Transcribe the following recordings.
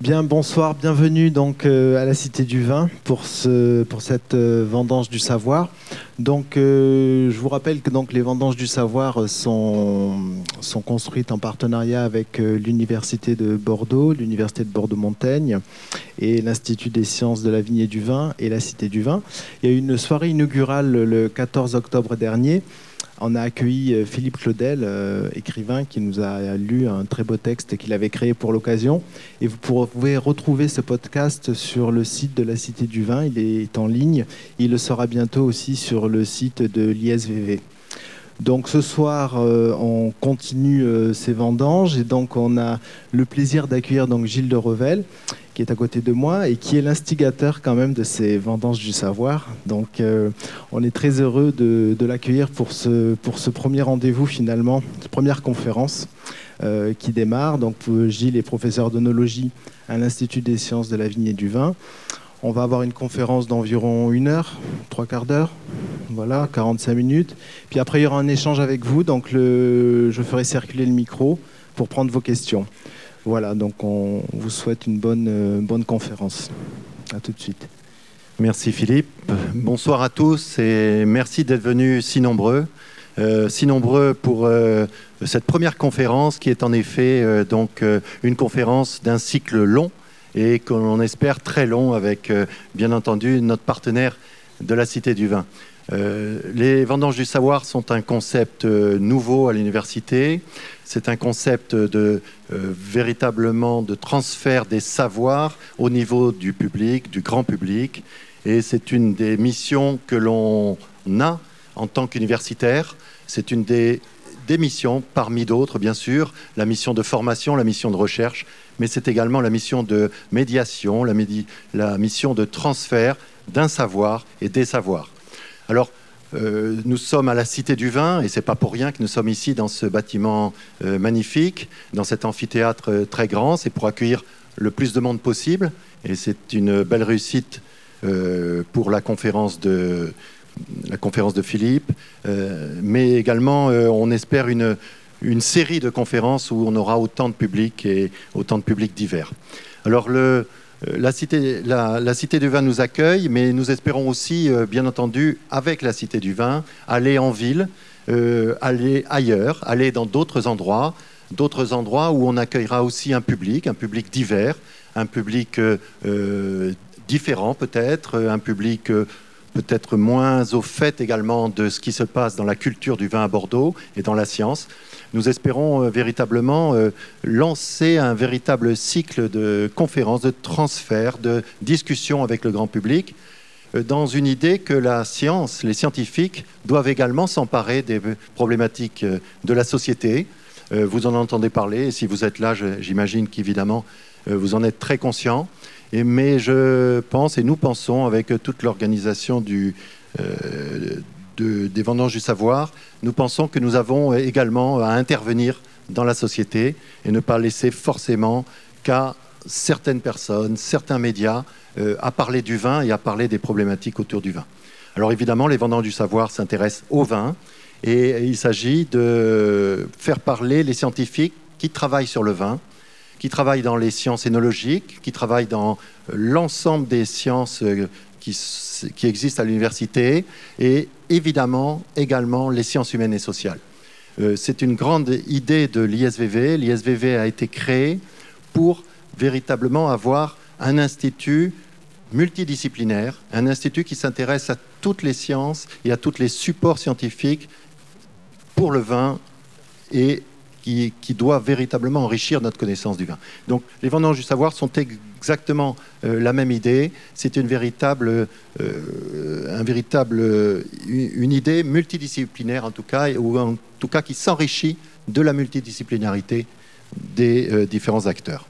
Bien, bonsoir, bienvenue donc euh, à la Cité du Vin pour, ce, pour cette euh, vendange du savoir. Donc, euh, je vous rappelle que donc, les vendanges du savoir sont, sont construites en partenariat avec l'Université de Bordeaux, l'Université de Bordeaux-Montaigne et l'Institut des sciences de la vigne et du vin et la Cité du Vin. Il y a eu une soirée inaugurale le 14 octobre dernier on a accueilli euh, Philippe Claudel, euh, écrivain, qui nous a lu un très beau texte qu'il avait créé pour l'occasion. Et vous pouvez retrouver ce podcast sur le site de la Cité du Vin. Il est en ligne. Il le sera bientôt aussi sur le site de l'ISVV. Donc ce soir, euh, on continue ces vendanges et donc on a le plaisir d'accueillir donc Gilles de Revel qui est à côté de moi et qui est l'instigateur quand même de ces vendanges du savoir. Donc euh, on est très heureux de, l'accueillir pour ce, pour ce premier rendez-vous finalement, cette première conférence euh, qui démarre. Donc Gilles est professeur d'onologie à l'Institut des sciences de la vigne et du vin. On va avoir une conférence d'environ une heure, trois quarts d'heure, voilà, 45 minutes. Puis après, il y aura un échange avec vous. Donc, je ferai circuler le micro pour prendre vos questions. Voilà, donc on vous souhaite une bonne, euh, bonne conférence. À tout de suite. Merci Philippe. Bonsoir à tous et merci d'être venus si nombreux. Euh, si nombreux pour euh, cette première conférence qui est en effet donc une conférence d'un cycle long et qu'on espère très long avec bien entendu notre partenaire de la Cité du Vin. Les vendanges du savoir sont un concept nouveau à l'université. C'est un concept de euh, véritablement de transfert des savoirs au niveau du public, du grand public. Et c'est une des missions que l'on a en tant qu'universitaire. C'est une des, missions, parmi d'autres bien sûr, la mission de formation, la mission de recherche, mais c'est également la mission de médiation, la mission de transfert d'un savoir et des savoirs. Alors, euh, nous sommes à la Cité du Vin et c'est pas pour rien que nous sommes ici dans ce bâtiment euh, magnifique, dans cet amphithéâtre euh, très grand. C'est pour accueillir le plus de monde possible et c'est une belle réussite pour la conférence de la conférence de Philippe, mais également on espère une, une série de conférences où on aura autant de publics et autant de publics divers. Alors le, la cité, la, cité, du Vin nous accueille, mais nous espérons aussi, euh, bien entendu, avec la Cité du Vin, aller en ville, euh, aller ailleurs, aller dans d'autres endroits, d'autres endroits où on accueillera aussi un public, un public divers, un public différent peut-être, un public peut-être moins au fait également de ce qui se passe dans la culture du vin à Bordeaux et dans la science nous espérons euh, véritablement euh, lancer un véritable cycle de conférences, de transferts, de discussions avec le grand public euh, dans une idée que la science, les scientifiques doivent également s'emparer des problématiques de la société. Vous en entendez parler, et si vous êtes là, j'imagine qu'évidemment, vous en êtes très conscient. mais je pense, et nous pensons, avec toute l'organisation du, des vendanges du savoir, nous pensons que nous avons également à intervenir dans la société et ne pas laisser forcément qu'à certaines personnes, certains médias, euh, à parler du vin et à parler des problématiques autour du vin. Alors évidemment, les vendants du savoir s'intéressent au vin et il s'agit de faire parler les scientifiques qui travaillent sur le vin, qui travaillent dans les sciences énologiques, qui travaillent dans l'ensemble des sciences euh, qui, qui existent à l'université et évidemment également les sciences humaines et sociales. Euh, c'est une grande idée de l'ISVV. L'ISVV a été créé pour véritablement avoir un institut multidisciplinaire, un institut qui s'intéresse à toutes les sciences et à tous les supports scientifiques pour le vin et qui, doit véritablement enrichir notre connaissance du vin. Donc les vendanges du savoir sont exactement euh, la même idée. C'est une véritable, euh, véritable, une idée multidisciplinaire en tout cas, ou en tout cas qui s'enrichit de la multidisciplinarité des euh, différents acteurs.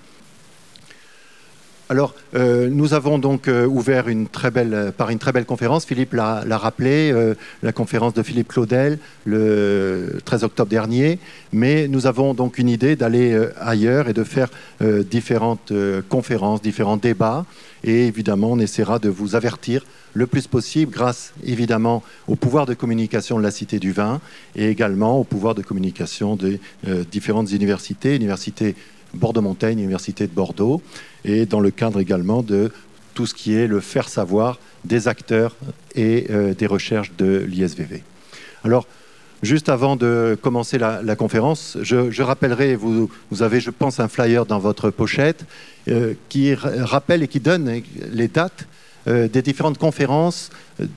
Alors, euh, nous avons donc euh, ouvert une très belle, par une très belle conférence. Philippe l'a rappelé, euh, la conférence de Philippe Claudel le 13 octobre dernier. Mais nous avons donc une idée d'aller ailleurs et de faire différentes conférences, différents débats. Et évidemment, on essaiera de vous avertir le plus possible grâce évidemment au pouvoir de communication de la Cité du Vin et également au pouvoir de communication des différentes universités, universités Bordeaux-Montaigne, Université de Bordeaux, et dans le cadre également de tout ce qui est le faire savoir des acteurs et euh, des recherches de l'ISVV. Alors, juste avant de commencer la, conférence, je, rappellerai, vous, vous, avez, je pense, un flyer dans votre pochette euh, qui rappelle et qui donne les dates euh, des différentes conférences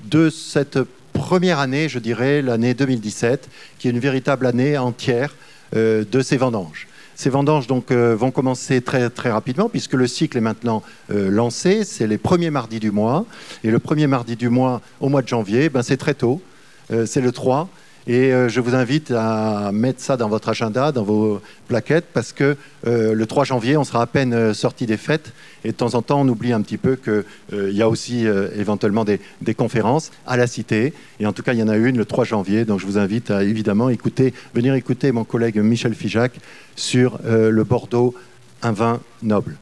de cette première année, je dirais, l'année 2017, qui est une véritable année entière de ces vendanges. Ces vendanges donc, euh, vont commencer très, très rapidement puisque le cycle est maintenant euh, lancé. C'est les premiers mardis du mois. Et le premier mardi du mois, au mois de janvier, ben, c'est très tôt. Euh, c'est le 3. Et euh, je vous invite à mettre ça dans votre agenda, dans vos plaquettes, parce que euh, le 3 janvier, on sera à peine euh, sorti des fêtes. Et de temps en temps, on oublie un petit peu qu'il y a aussi éventuellement des, conférences à la Cité. Et en tout cas, il y en a une le 3 janvier. Donc je vous invite à évidemment écouter, venir écouter mon collègue Michel Fijac sur le Bordeaux, un vin noble.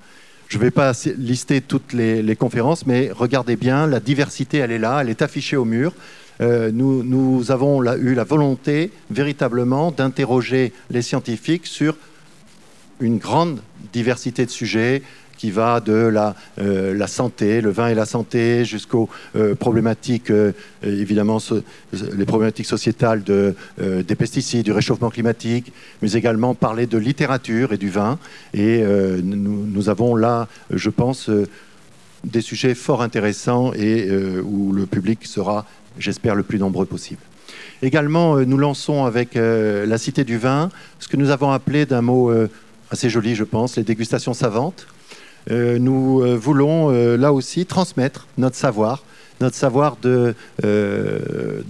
Je ne vais pas lister toutes les, les, conférences, mais regardez bien, la diversité, elle est là, elle est affichée au mur. Euh, nous, avons eu la volonté véritablement d'interroger les scientifiques sur une grande diversité de sujets qui va de la, euh, santé, le vin et la santé, jusqu'aux euh, problématiques, évidemment, les problématiques sociétales des pesticides, du réchauffement climatique, mais également parler de littérature et du vin. Et nous, avons là, je pense, des sujets fort intéressants et où le public sera j'espère le plus nombreux possible. Également, euh, nous lançons avec euh, la Cité du Vin ce que nous avons appelé d'un mot euh, assez joli, je pense, les dégustations savantes. nous voulons là aussi transmettre notre savoir, notre savoir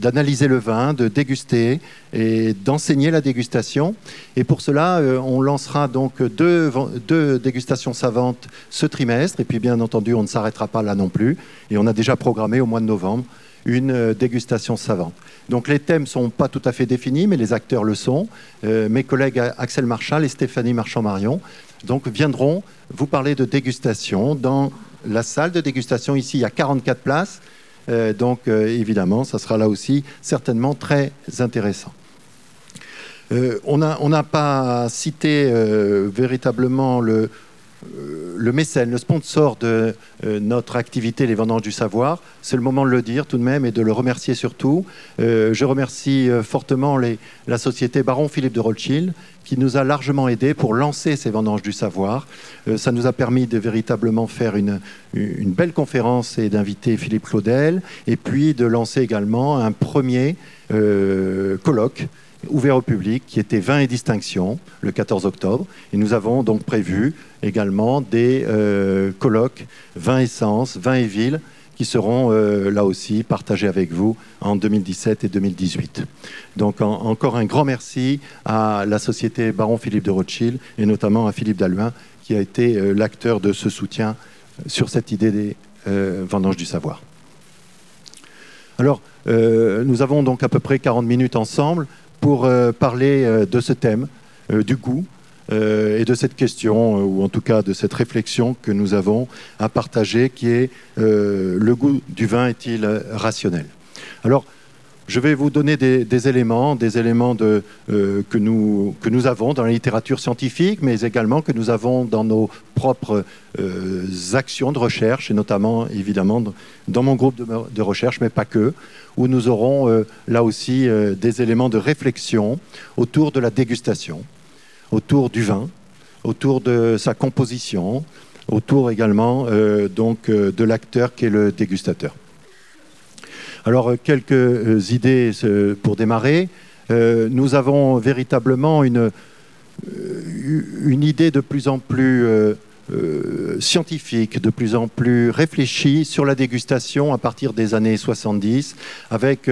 d'analyser le vin, de déguster et d'enseigner la dégustation. Et pour cela, on lancera donc deux, deux, dégustations savantes ce trimestre. Et puis, bien entendu, on ne s'arrêtera pas là non plus. Et on a déjà programmé au mois de novembre une euh, dégustation savante. Donc les thèmes ne sont pas tout à fait définis, mais les acteurs le sont. Euh, mes collègues Axel Marchal et Stéphanie Marchand-Marion donc, viendront vous parler de dégustation dans la salle de dégustation. Ici, il y a 44 places. Euh, donc évidemment, ça sera là aussi certainement très intéressant. on n'a pas cité véritablement le, euh, le mécène, le sponsor de euh, notre activité Les Vendanges du Savoir. C'est le moment de le dire tout de même et de le remercier surtout. Euh, je remercie fortement la société Baron Philippe de Rothschild qui nous a largement aidés pour lancer ces Vendanges du Savoir. ça nous a permis de véritablement faire une, une belle conférence et d'inviter Philippe Claudel et puis de lancer également un premier colloque ouvert au public qui était vin et distinction le 14 octobre. Et nous avons donc prévu également des euh, colloques vin essence, vin et ville qui seront euh, là aussi partagés avec vous en 2017 et 2018. Donc encore un grand merci à la société Baron Philippe de Rothschild et notamment à Philippe Dalluin qui a été euh, l'acteur de ce soutien sur cette idée des vendanges du savoir. Alors, nous avons donc à peu près 40 minutes ensemble pour euh, parler euh, de ce thème, euh, du goût, et de cette question, ou en tout cas de cette réflexion que nous avons à partager, qui est le goût du vin est-il rationnel? Je vais vous donner des, éléments, des éléments euh, que, nous, que nous avons dans la littérature scientifique, mais également que nous avons dans nos propres euh, actions de recherche, et notamment évidemment dans mon groupe de, recherche, mais pas que, où nous aurons euh, là aussi des éléments de réflexion autour de la dégustation, autour du vin, autour de sa composition, autour également donc, de l'acteur qui est le dégustateur. Alors, euh, quelques euh, idées euh, pour démarrer. nous avons véritablement une, idée de plus en plus scientifique, de plus en plus réfléchie sur la dégustation à partir des années 70, avec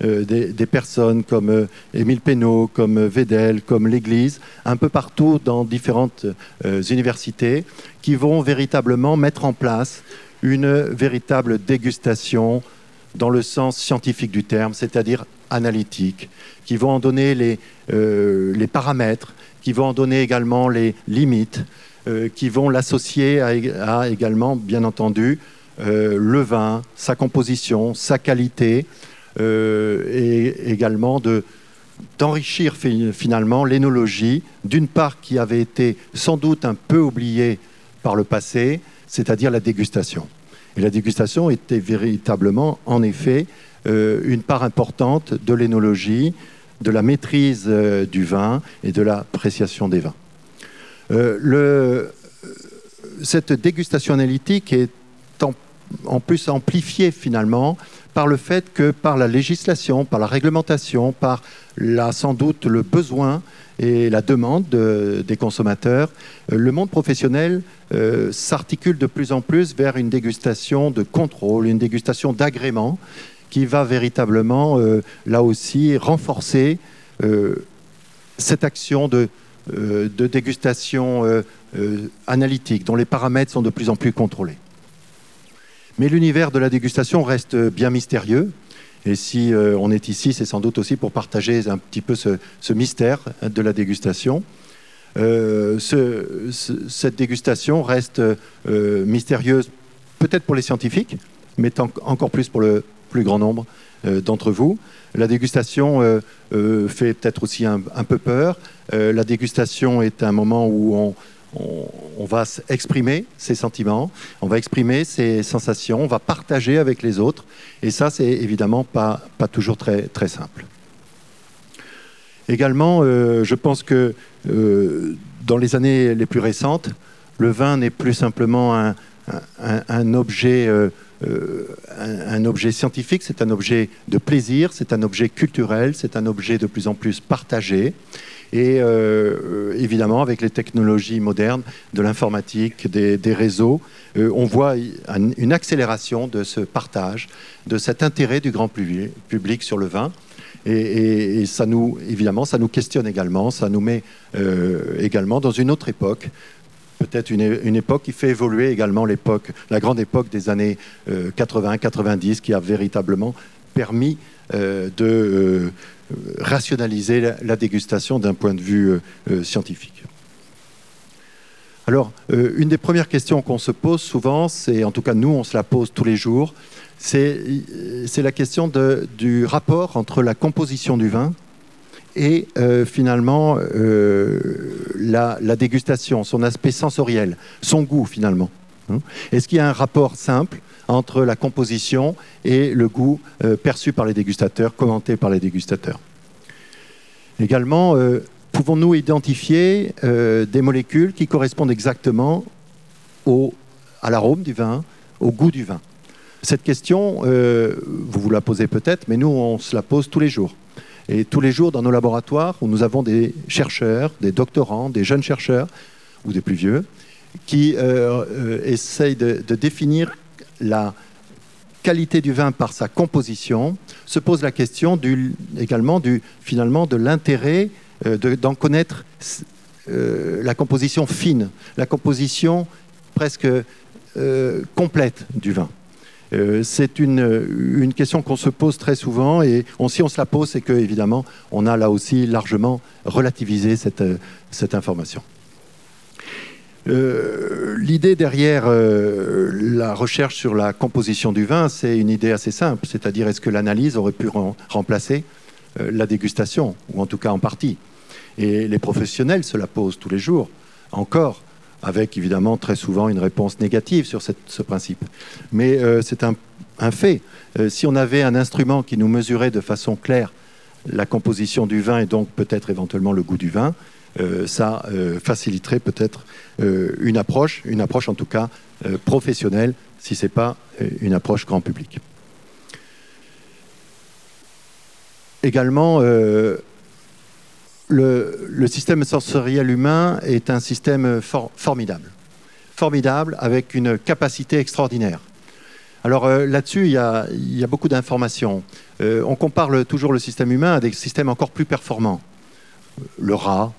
des, personnes comme Émile Pénaud, comme Vedel, comme l'Église, un peu partout dans différentes universités, qui vont véritablement mettre en place une véritable dégustation dans le sens scientifique du terme, c'est-à-dire analytique, qui vont en donner les, euh, paramètres, qui vont en donner également les limites, euh, qui vont l'associer à, également, bien entendu, euh, le vin, sa composition, sa qualité, et également de d'enrichir finalement l'énologie, d'une part qui avait été sans doute un peu oubliée par le passé, c'est-à-dire la dégustation. Et la dégustation était véritablement, en effet, euh, une part importante de l'énologie, de la maîtrise euh, du vin et de l'appréciation des vins. Euh, cette dégustation analytique est en plus amplifiée finalement par le fait que par la législation, par la réglementation, par sans doute le besoin et la demande des consommateurs, euh, le monde professionnel euh, s'articule de plus en plus vers une dégustation de contrôle, une dégustation d'agrément qui va véritablement, euh, là aussi, renforcer cette action de, de dégustation analytique dont les paramètres sont de plus en plus contrôlés. Mais l'univers de la dégustation reste bien mystérieux. Et si euh, on est ici, c'est sans doute aussi pour partager un petit peu ce, mystère de la dégustation. Euh, cette dégustation reste euh, mystérieuse peut-être pour les scientifiques, mais encore plus pour le plus grand nombre d'entre vous. La dégustation fait peut-être aussi un, un peu peur. la dégustation est un moment où on, on, va exprimer ses sentiments, on va exprimer ses sensations, on va partager avec les autres. Et ça, c'est évidemment pas, pas toujours très, très simple. Également, euh, je pense que euh, dans les années les plus récentes, le vin n'est plus simplement un, objet, euh, un, objet scientifique, c'est un objet de plaisir, c'est un objet culturel, c'est un objet de plus en plus partagé. Et euh, évidemment, avec les technologies modernes de l'informatique, des, réseaux, euh, on voit une accélération de ce partage, de cet intérêt du grand public sur le vin. Et, ça nous, évidemment, ça nous questionne également, ça nous met euh, également dans une autre époque, peut-être une, époque qui fait évoluer également l'époque, la grande époque des années 80-90, qui a véritablement permis de rationaliser la, dégustation d'un point de vue euh, euh, scientifique. Alors, euh, une des premières questions qu'on se pose souvent, c'est, en tout cas nous, on se la pose tous les jours, c'est la question du rapport entre la composition du vin et finalement la, la, dégustation, son aspect sensoriel, son goût finalement. Hein. Est-ce qu'il y a un rapport simple entre la composition et le goût euh, perçu par les dégustateurs, commenté par les dégustateurs? Également, euh, pouvons-nous identifier euh, des molécules qui correspondent exactement à l'arôme du vin, au goût du vin? Cette question, vous vous la posez peut-être, mais nous, on se la pose tous les jours. Et tous les jours, dans nos laboratoires, où nous avons des chercheurs, des doctorants, des jeunes chercheurs, ou des plus vieux, qui essayent de, définir la qualité du vin par sa composition, se pose la question également finalement de l'intérêt euh, d'en connaître euh, la composition fine, la composition presque euh, complète du vin. C'est une, question qu'on se pose très souvent et si on se la pose, c'est que évidemment, on a là aussi largement relativisé cette information. Euh, l'idée derrière euh, la recherche sur la composition du vin, c'est une idée assez simple, c'est-à-dire est-ce que l'analyse aurait pu remplacer euh, la dégustation, ou en tout cas en partie. Et les professionnels se la posent tous les jours, encore, avec évidemment très souvent une réponse négative sur ce principe. Mais c'est un, fait. si on avait un instrument qui nous mesurait de façon claire la composition du vin et donc peut-être éventuellement le goût du vin, euh, ça euh, faciliterait peut-être euh, une approche, une approche en tout cas professionnelle, si ce n'est pas une approche grand public. Également, le, système sensoriel humain est un système formidable. Formidable avec une capacité extraordinaire. Alors là-dessus, il, y a beaucoup d'informations. on compare toujours le système humain à des systèmes encore plus performants. Le rat,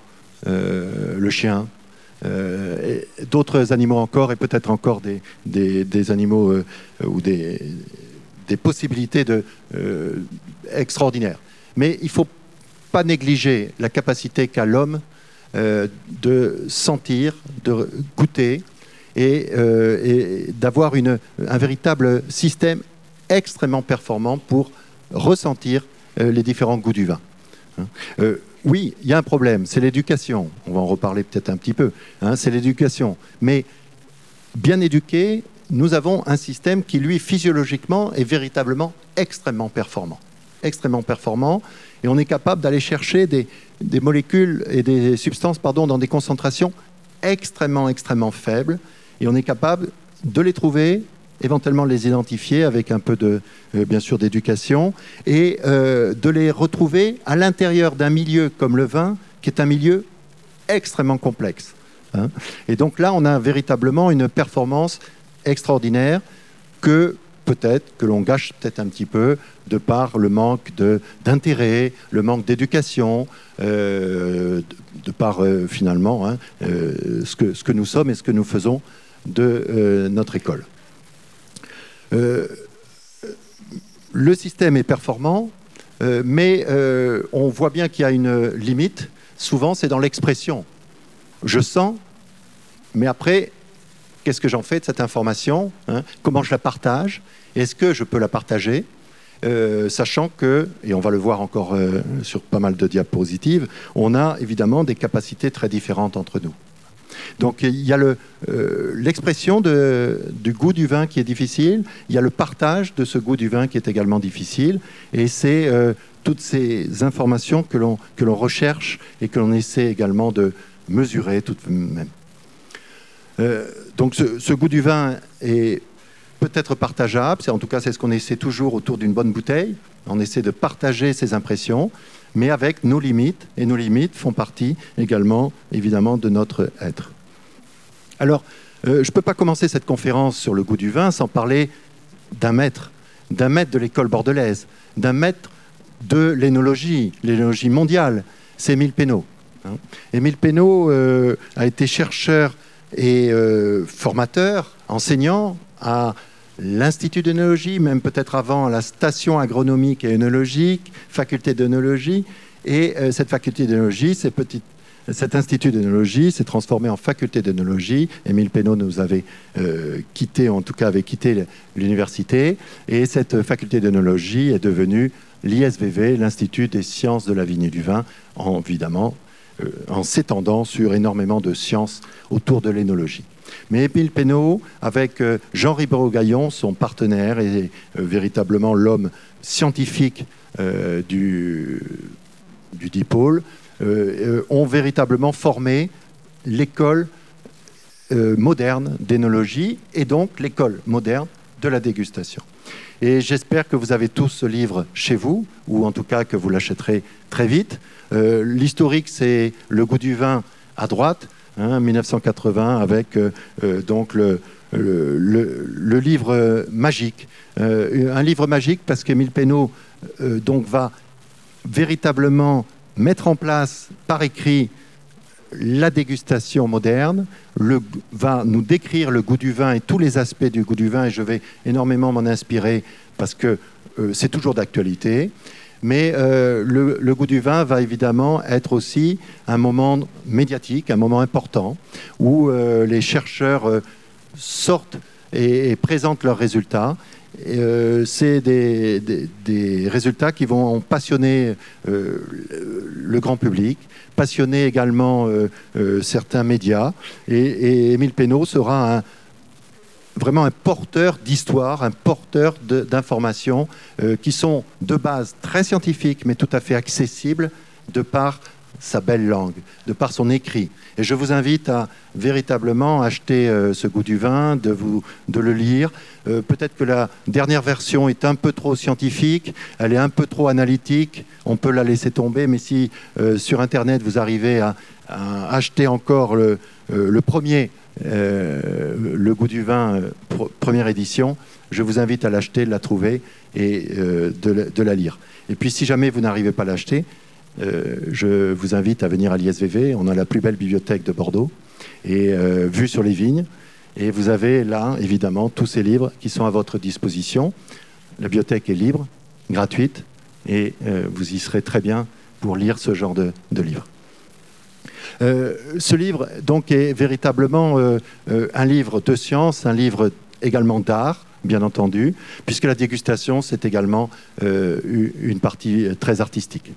euh, le chien, euh, d'autres animaux encore, et peut-être encore des, animaux euh, ou des, des possibilités de, extraordinaires. Mais il faut pas négliger la capacité qu'a l'homme de sentir, de goûter et, et d'avoir un véritable système extrêmement performant pour ressentir les différents goûts du vin. Hein. oui, il y a un problème, c'est l'éducation. On va en reparler peut-être un petit peu. Hein, c'est l'éducation. Mais bien éduqué, nous avons un système qui, lui, physiologiquement, est véritablement extrêmement performant. Extrêmement performant. Et on est capable d'aller chercher des, molécules et des substances pardon, dans des concentrations extrêmement, extrêmement faibles. Et on est capable de les trouver, éventuellement les identifier avec un peu de, euh, bien sûr, d'éducation, et euh, de les retrouver à l'intérieur d'un milieu comme le vin, qui est un milieu extrêmement complexe. Hein. Et donc là, on a véritablement une performance extraordinaire que peut-être que l'on gâche peut-être un petit peu de par le manque d'intérêt, le manque d'éducation, euh, de, par euh, finalement hein, euh, ce, que, ce que nous sommes et ce que nous faisons de notre école. le système est performant, mais on voit bien qu'il y a une limite. Souvent, c'est dans l'expression. Je sens, mais après, qu'est-ce que j'en fais de cette information hein Comment je la partage Est-ce que je peux la partager euh, sachant que, et on va le voir encore euh, sur pas mal de diapositives, on a évidemment des capacités très différentes entre nous. Donc il y a euh, l'expression du goût du vin qui est difficile, il y a le partage de ce goût du vin qui est également difficile, et c'est toutes ces informations que l'on recherche et que l'on essaie également de mesurer tout de même. Euh, donc ce, goût du vin est peut-être partageable, en tout cas c'est ce qu'on essaie toujours autour d'une bonne bouteille, on essaie de partager ses impressions, mais avec nos limites, et nos limites font partie également évidemment de notre être. Alors, euh, je ne peux pas commencer cette conférence sur le goût du vin sans parler d'un maître, d'un maître de l'école bordelaise, d'un maître de l'énologie, l'énologie mondiale, c'est Émile Pénaud. Hein. Émile Pénaud euh, a été chercheur et euh, formateur, enseignant à l'Institut d'œnologie, même peut-être avant la station agronomique et œnologique, faculté d'œnologie. Et euh, cette faculté d'œnologie, cet institut d'œnologie s'est transformé en faculté d'œnologie. Émile Pénaud nous avait euh, quitté, en tout cas avait quitté l'université. Et cette faculté d'œnologie est devenue l'ISVV, l'Institut des sciences de la vigne et du vin, en, évidemment en s'étendant sur énormément de sciences autour de l'énologie. Mais Émile Pénaud, avec euh, Jean Ribero-Gaillon, son partenaire et euh, véritablement l'homme scientifique du, du dipôle, ont véritablement formé l'école moderne d'énologie et donc l'école moderne de la dégustation. Et j'espère que vous avez tous ce livre chez vous, ou en tout cas que vous l'achèterez très vite. Euh, l'historique, c'est Le goût du vin à droite, 1980, hein, avec euh, euh, donc le, livre magique. un livre magique parce qu'Émile Pénaud donc va véritablement mettre en place par écrit la dégustation moderne, va nous décrire le goût du vin et tous les aspects du goût du vin, et je vais énormément m'en inspirer parce que c'est toujours d'actualité. Mais euh, le, goût du vin va évidemment être aussi un moment médiatique, un moment important, où euh, les chercheurs sortent et, présentent leurs résultats. c'est des, résultats qui vont passionner le grand public, passionner également certains médias. Et, et Émile Pénaud sera un, vraiment un porteur d'histoire, un porteur d'informations euh, qui sont de base très scientifiques, mais tout à fait accessibles de par sa belle langue, de par son écrit. Et je vous invite à véritablement acheter euh, ce goût du vin, de, vous, de le lire. Euh, peut-être que la dernière version est un peu trop scientifique, elle est un peu trop analytique, on peut la laisser tomber, mais si sur Internet vous arrivez à, acheter encore le, premier le goût du vin, euh, première édition. Je vous invite à l'acheter, de la trouver et euh, de, la lire. Et puis si jamais vous n'arrivez pas à l'acheter, je vous invite à venir à l'ISVV. On a la plus belle bibliothèque de Bordeaux et vue sur les vignes. Et vous avez là, évidemment, tous ces livres qui sont à votre disposition. La bibliothèque est libre, gratuite, et vous y serez très bien pour lire ce genre de livres. Euh, ce livre donc est véritablement euh, euh, un livre de science, un livre également d'art, bien entendu, puisque la dégustation, c'est également une partie très artistique.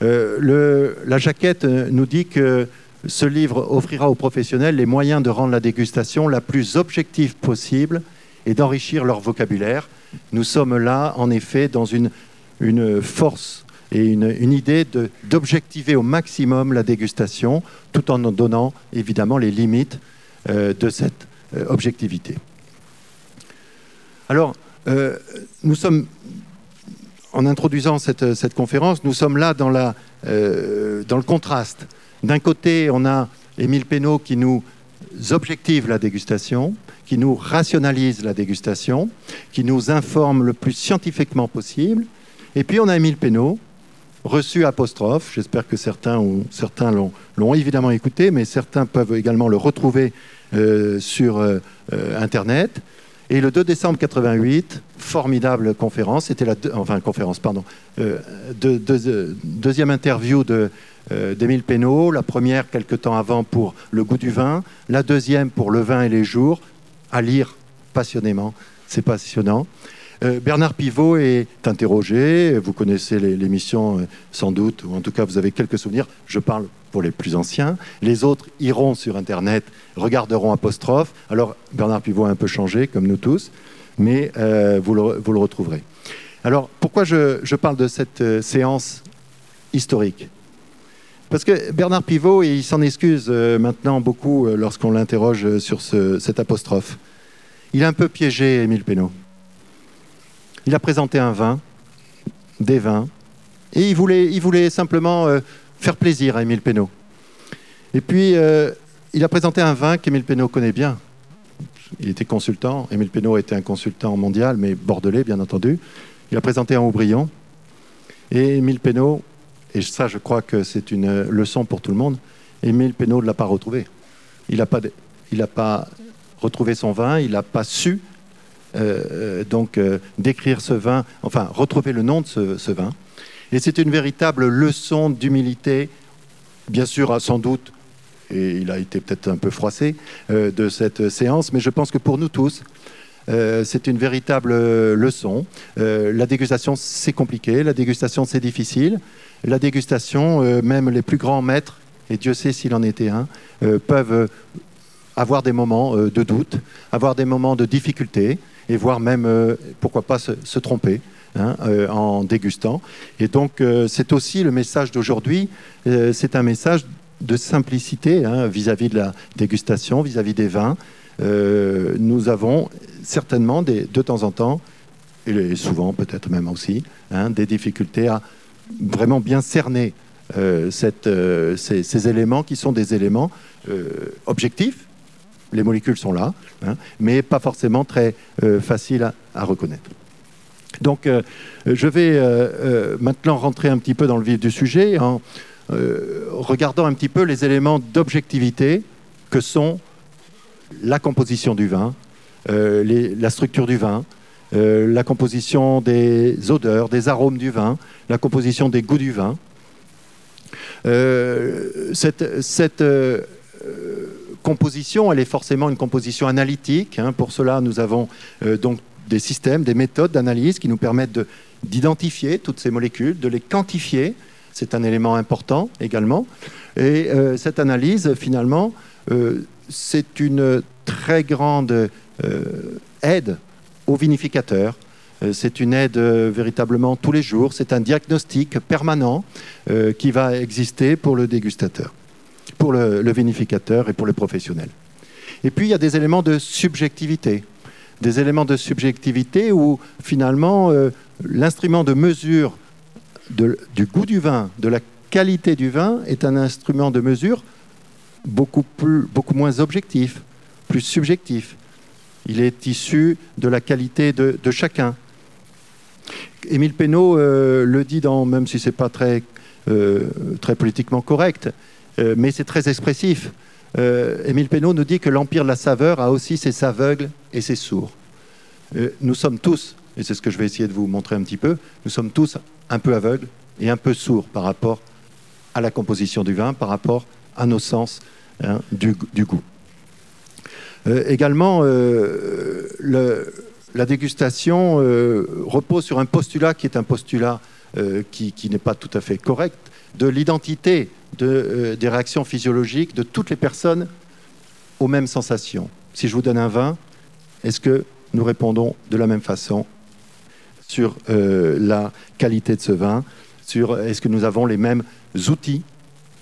la jaquette nous dit que ce livre offrira aux professionnels les moyens de rendre la dégustation la plus objective possible et d'enrichir leur vocabulaire. Nous sommes là, en effet, dans une, force et une, idée d'objectiver au maximum la dégustation, tout en donnant évidemment les limites euh, de cette euh, objectivité. Alors, euh, nous sommes, en introduisant cette, conférence, nous sommes là dans, la, dans le contraste. D'un côté, on a Émile Pénaud qui nous objective la dégustation, qui nous rationalise la dégustation, qui nous informe le plus scientifiquement possible. Et puis on a Émile Pénaud, reçu apostrophe. J'espère que certains, ou certains l'ont évidemment écouté, mais certains peuvent également le retrouver euh, sur euh, euh, Internet. Et le 2 décembre 88, formidable conférence, c'était la enfin conférence, pardon, deuxième interview de d'Émile Pénaud, la première quelque temps avant pour Le goût du vin, la deuxième pour Le vin et les jours, à lire passionnément, c'est passionnant. Euh, Bernard Pivot est interrogé, vous connaissez l'émission euh, sans doute, ou en tout cas vous avez quelques souvenirs, je parle pour les plus anciens. Les autres iront sur Internet, regarderont apostrophe. Alors Bernard Pivot a un peu changé, comme nous tous, mais euh, vous, le, retrouverez. Alors pourquoi je, parle de cette séance historique? Parce que Bernard Pivot, il s'en excuse maintenant beaucoup lorsqu'on l'interroge sur cette apostrophe. Il a un peu piégé Émile Pénaud. Il a présenté un vin, des vins, et il voulait, simplement euh, faire plaisir à Émile Pénaud. Et puis, euh, il a présenté un vin qu'Émile Pénaud connaît bien. Il était consultant. Émile Pénaud était un consultant mondial, mais bordelais, bien entendu. Il a présenté un Aubryon. Et Émile Pénaud, et ça, je crois que c'est une leçon pour tout le monde, Émile Pénaud ne l'a pas retrouvé. Il n'a pas, retrouvé son vin, il n'a pas su euh, euh, donc euh, décrire ce vin, enfin retrouver le nom de ce, vin. Et c'est une véritable leçon d'humilité, bien sûr, sans doute, et il a été peut-être un peu froissé de cette séance, mais je pense que pour nous tous, c'est une véritable leçon. la dégustation, c'est compliqué, la dégustation, c'est difficile. La dégustation, même les plus grands maîtres, et Dieu sait s'il en était un, peuvent avoir des moments de doute, avoir des moments de difficulté, et voire même, euh, pourquoi pas, se, tromper. Hein, euh, en dégustant. Et donc, euh, c'est aussi le message d'aujourd'hui. c'est un message de simplicité hein, vis-à-vis de la dégustation, vis-à-vis des vins. nous avons certainement de temps en temps, et souvent peut-être même aussi, hein, des difficultés à vraiment bien cerner ces, éléments qui sont des éléments objectifs, les molécules sont là, hein, mais pas forcément très euh, faciles à, reconnaître. Donc, euh, je vais euh, maintenant rentrer un petit peu dans le vif du sujet en regardant un petit peu les éléments d'objectivité que sont la composition du vin, la structure du vin, la composition des odeurs, des arômes du vin, la composition des goûts du vin. cette, cette composition, elle est forcément une composition analytique. Hein. Pour cela, nous avons euh, donc des systèmes, des méthodes d'analyse qui nous permettent d'identifier toutes ces molécules, de les quantifier. C'est un élément important également. Et euh, cette analyse, finalement, euh, c'est une très grande aide aux vinificateurs. C'est une aide véritablement tous les jours. C'est un diagnostic permanent qui va exister pour le dégustateur pour le, vinificateur et pour le professionnel. Et puis, il y a des éléments de subjectivité. Des éléments de subjectivité où, finalement, euh, l'instrument de mesure du goût du vin, de la qualité du vin, est un instrument de mesure beaucoup, plus, beaucoup moins objectif, plus subjectif. Il est issu de la qualité de, chacun. Émile Pénaud euh, le dit dans, même si ce n'est pas très, euh, très politiquement correct, euh, mais c'est très expressif. Euh, Émile Pénaud nous dit que l'empire de la saveur a aussi ses aveugles et ses sourds. Euh, nous sommes tous, et c'est ce que je vais essayer de vous montrer un petit peu, nous sommes tous un peu aveugles et un peu sourds par rapport à la composition du vin, par rapport à nos sens hein, du, goût. également, la dégustation repose sur un postulat qui est un postulat qui, qui n'est pas tout à fait correct, de l'identité de, des réactions physiologiques de toutes les personnes aux mêmes sensations. Si je vous donne un vin, est-ce que nous répondons de la même façon sur la qualité de ce vin, sur est-ce que nous avons les mêmes outils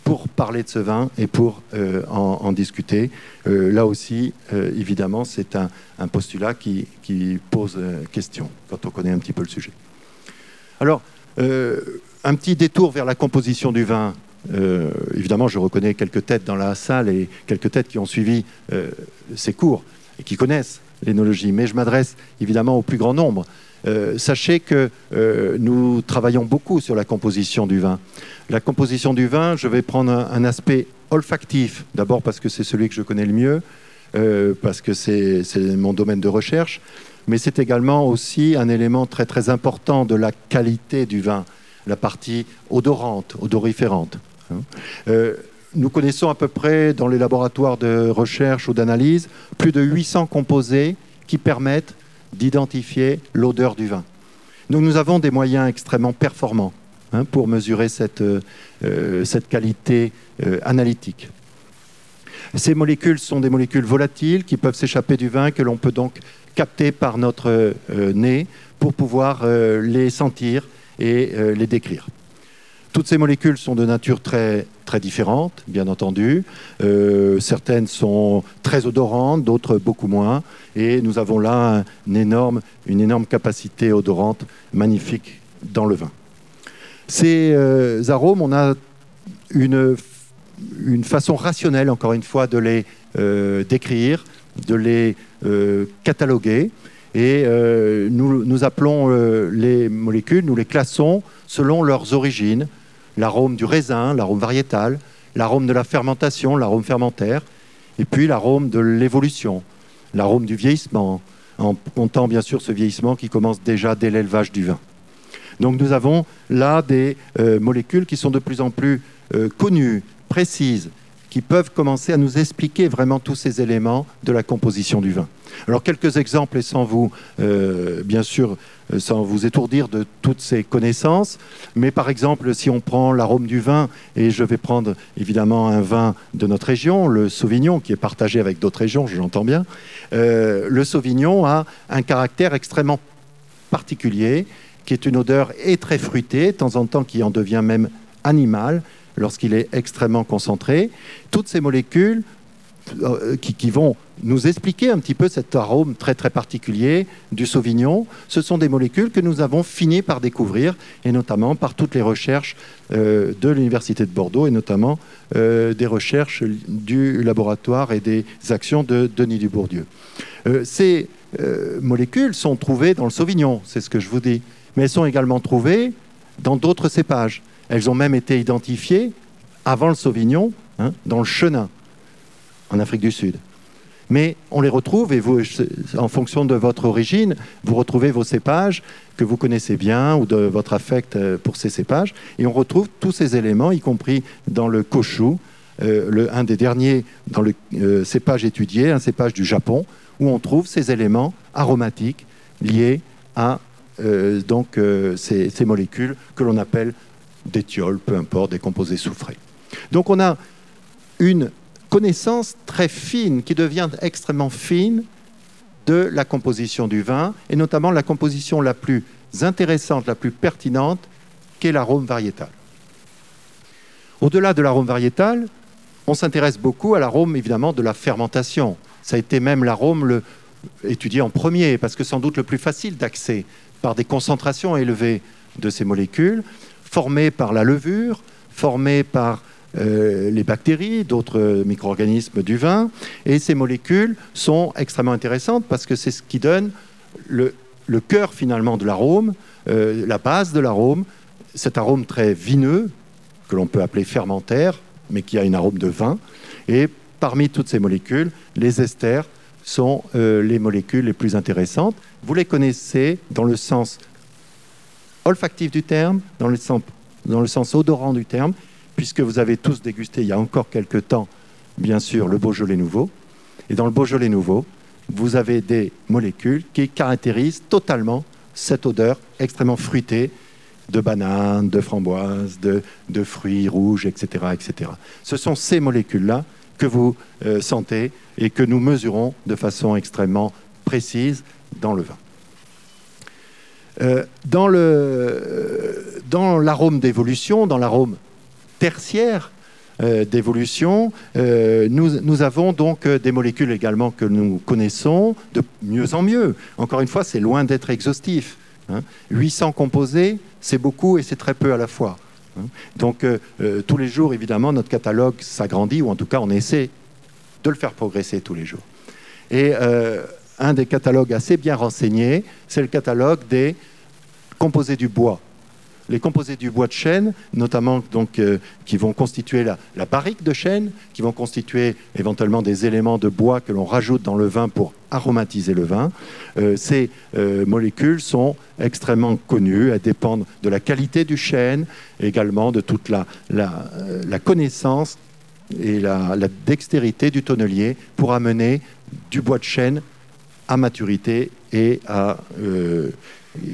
pour parler de ce vin et pour euh, en, discuter? Euh, là aussi, euh, évidemment, c'est un, postulat qui, pose question quand on connaît un petit peu le sujet. Alors, un petit détour vers la composition du vin. évidemment, je reconnais quelques têtes dans la salle et quelques têtes qui ont suivi ces cours et qui connaissent l'énologie, mais je m'adresse évidemment au plus grand nombre. Euh, sachez que euh, nous travaillons beaucoup sur la composition du vin. La composition du vin, je vais prendre un, aspect olfactif, d'abord parce que c'est celui que je connais le mieux, euh, parce que c'est mon domaine de recherche, mais c'est également aussi un élément très très important de la qualité du vin, la partie odorante, odoriférante. Hein. nous connaissons à peu près dans les laboratoires de recherche ou d'analyse plus de 800 composés qui permettent d'identifier l'odeur du vin. Donc nous avons des moyens extrêmement performants hein, pour mesurer cette, euh, euh, qualité euh, analytique. Ces molécules sont des molécules volatiles qui peuvent s'échapper du vin, que l'on peut donc capter par notre nez pour pouvoir les sentir et les décrire. Toutes ces molécules sont de nature très, très différente, bien entendu. Euh, certaines sont très odorantes, d'autres beaucoup moins. Et nous avons là une énorme, capacité odorante magnifique dans le vin. Ces euh, arômes, on a une, façon rationnelle, encore une fois, de les euh, décrire, de les cataloguer. Et nous, nous, appelons les molécules, nous les classons selon leurs origines, l'arôme du raisin, l'arôme variétal, l'arôme de la fermentation, l'arôme fermentaire, et puis l'arôme de l'évolution, l'arôme du vieillissement, en comptant bien sûr ce vieillissement qui commence déjà dès l'élevage du vin. Donc nous avons là des euh, molécules qui sont de plus en plus euh, connues, précises, qui peuvent commencer à nous expliquer vraiment tous ces éléments de la composition du vin. Alors quelques exemples et sans vous, euh, bien sûr, euh, sans vous étourdir de toutes ces connaissances, mais par exemple, si on prend l'arôme du vin, et je vais prendre évidemment un vin de notre région, le Sauvignon, qui est partagé avec d'autres régions, j'entends bien, euh, le Sauvignon a un caractère extrêmement particulier, qui est une odeur et très fruitée, de temps en temps qui en devient même animale, lorsqu'il est extrêmement concentré. Toutes ces molécules euh, qui, vont nous expliquer un petit peu cet arôme très très particulier du Sauvignon. Ce sont des molécules que nous avons fini par découvrir, et notamment par toutes les recherches euh, de l'Université de Bordeaux, et notamment euh, des recherches du laboratoire et des actions de Denis Dubourdieu. ces molécules sont trouvées dans le Sauvignon, c'est ce que je vous dis, mais elles sont également trouvées dans d'autres cépages. Elles ont même été identifiées avant le Sauvignon, hein, dans le Chenin, en Afrique du Sud. Mais on les retrouve, et vous, en fonction de votre origine, vous retrouvez vos cépages que vous connaissez bien ou de votre affect euh, pour ces cépages. Et on retrouve tous ces éléments, y compris dans le kochou, euh, le, un des derniers dans le euh, cépage étudié, un cépage du Japon, où on trouve ces éléments aromatiques liés à donc, ces, ces molécules que l'on appelle des thiols, peu importe, des composés soufrés. Donc on a une connaissance très fine qui devient extrêmement fine de la composition du vin, et notamment la composition la plus intéressante, la plus pertinente, qu'est l'arôme variétal. Au-delà de l'arôme variétal, on s'intéresse beaucoup à l'arôme évidemment de la fermentation. Ça a été même l'arôme étudié en premier, parce que sans doute le plus facile d'accès, par des concentrations élevées de ces molécules, formés par la levure, formés par euh, les bactéries, d'autres micro-organismes du vin. Et ces molécules sont extrêmement intéressantes parce que c'est ce qui donne le, cœur finalement de l'arôme, euh, la base de l'arôme, cet arôme très vineux que l'on peut appeler fermentaire, mais qui a une arôme de vin. Et parmi toutes ces molécules, les esters sont euh, les molécules les plus intéressantes. Vous les connaissez dans le sens olfactif du terme, dans le, sens, odorant du terme, puisque vous avez tous dégusté il y a encore quelques temps, bien sûr, le Beaujolais nouveau. Et dans le Beaujolais nouveau, vous avez des molécules qui caractérisent totalement cette odeur extrêmement fruitée, de bananes, de framboises, de, fruits rouges, etc., etc. Ce sont ces molécules-là que vous euh, sentez et que nous mesurons de façon extrêmement précise dans le vin. Euh, dans l'arôme d'évolution, dans l'arôme tertiaire, euh, d'évolution. Euh, nous, avons donc euh, des molécules également que nous connaissons de mieux en mieux. Encore une fois, c'est loin d'être exhaustif. 800 hein. composés, c'est beaucoup et c'est très peu à la fois. Hein. Donc tous les jours, évidemment, notre catalogue s'agrandit, ou en tout cas, on essaie de le faire progresser tous les jours. Et un des catalogues assez bien renseignés, c'est le catalogue des composés du bois les composés du bois de chêne, notamment donc, euh, qui vont constituer la, barrique de chêne, qui vont constituer éventuellement des éléments de bois que l'on rajoute dans le vin pour aromatiser le vin. Euh, ces euh, molécules sont extrêmement connues, elles dépendent de la qualité du chêne, également de toute la, la, connaissance et la, dextérité du tonnelier pour amener du bois de chêne à maturité et à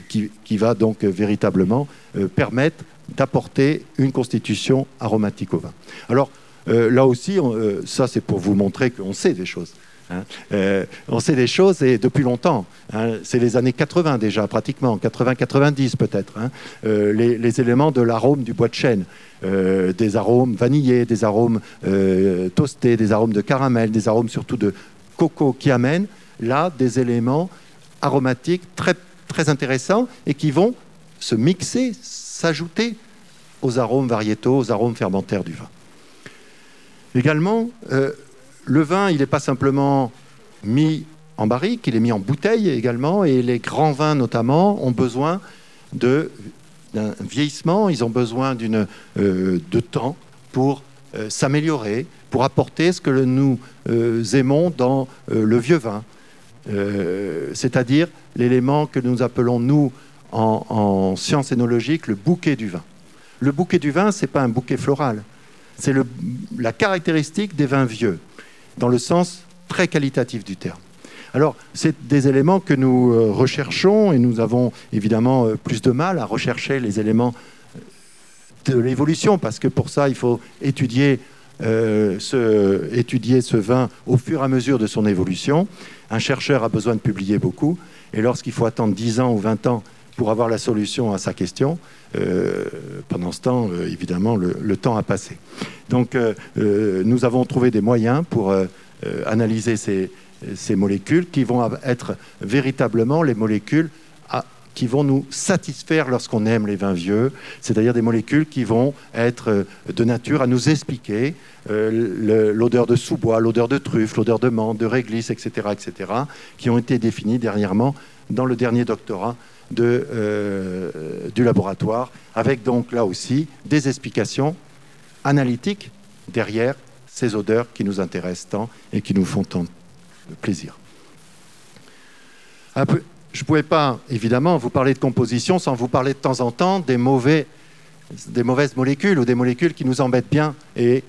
qui, va donc véritablement euh, permettre d'apporter une constitution aromatique au vin. Alors euh, là aussi, euh, ça c'est pour vous montrer qu'on sait des choses. Hein. on sait des choses et depuis longtemps. Hein. c'est les années 80 déjà, pratiquement, 80-90 peut-être. Hein. les, éléments de l'arôme du bois de chêne, des arômes vanillés, des arômes toastés, des arômes de caramel, des arômes surtout de coco qui amènent là des éléments aromatiques très très intéressants et qui vont se mixer, s'ajouter aux arômes variétaux, aux arômes fermentaires du vin. Également, euh, le vin, il n'est pas simplement mis en barrique, il est mis en bouteille également, et les grands vins notamment ont besoin d'un vieillissement, ils ont besoin euh, de temps pour euh, s'améliorer, pour apporter ce que nous aimons dans le vieux vin, c'est-à-dire l'élément que nous appelons, nous, en, sciences énologiques, le bouquet du vin. Le bouquet du vin, ce n'est pas un bouquet floral. C'est la caractéristique des vins vieux, dans le sens très qualitatif du terme. Alors, c'est des éléments que nous euh, recherchons et nous avons évidemment euh, plus de mal à rechercher les éléments euh, de l'évolution, parce que pour ça, il faut étudier ce vin au fur et à mesure de son évolution. Un chercheur a besoin de publier beaucoup, et lorsqu'il faut attendre 10 ans ou 20 ans pour avoir la solution à sa question, euh, pendant ce temps, euh, évidemment, le, temps a passé. Donc, euh, nous avons trouvé des moyens pour analyser ces, ces, molécules qui vont être véritablement les molécules qui vont nous satisfaire lorsqu'on aime les vins vieux, c'est-à-dire des molécules qui vont être de nature à nous expliquer l'odeur de sous-bois, l'odeur de truffe, l'odeur de menthe, de réglisse, etc., etc., qui ont été définies dernièrement dans le dernier doctorat de, euh, du laboratoire, avec donc là aussi des explications analytiques derrière ces odeurs qui nous intéressent tant et qui nous font tant plaisir. Je ne pouvais pas, évidemment, vous parler de composition sans vous parler de temps en temps des, mauvais, des mauvaises molécules ou des molécules qui nous embêtent bien. Et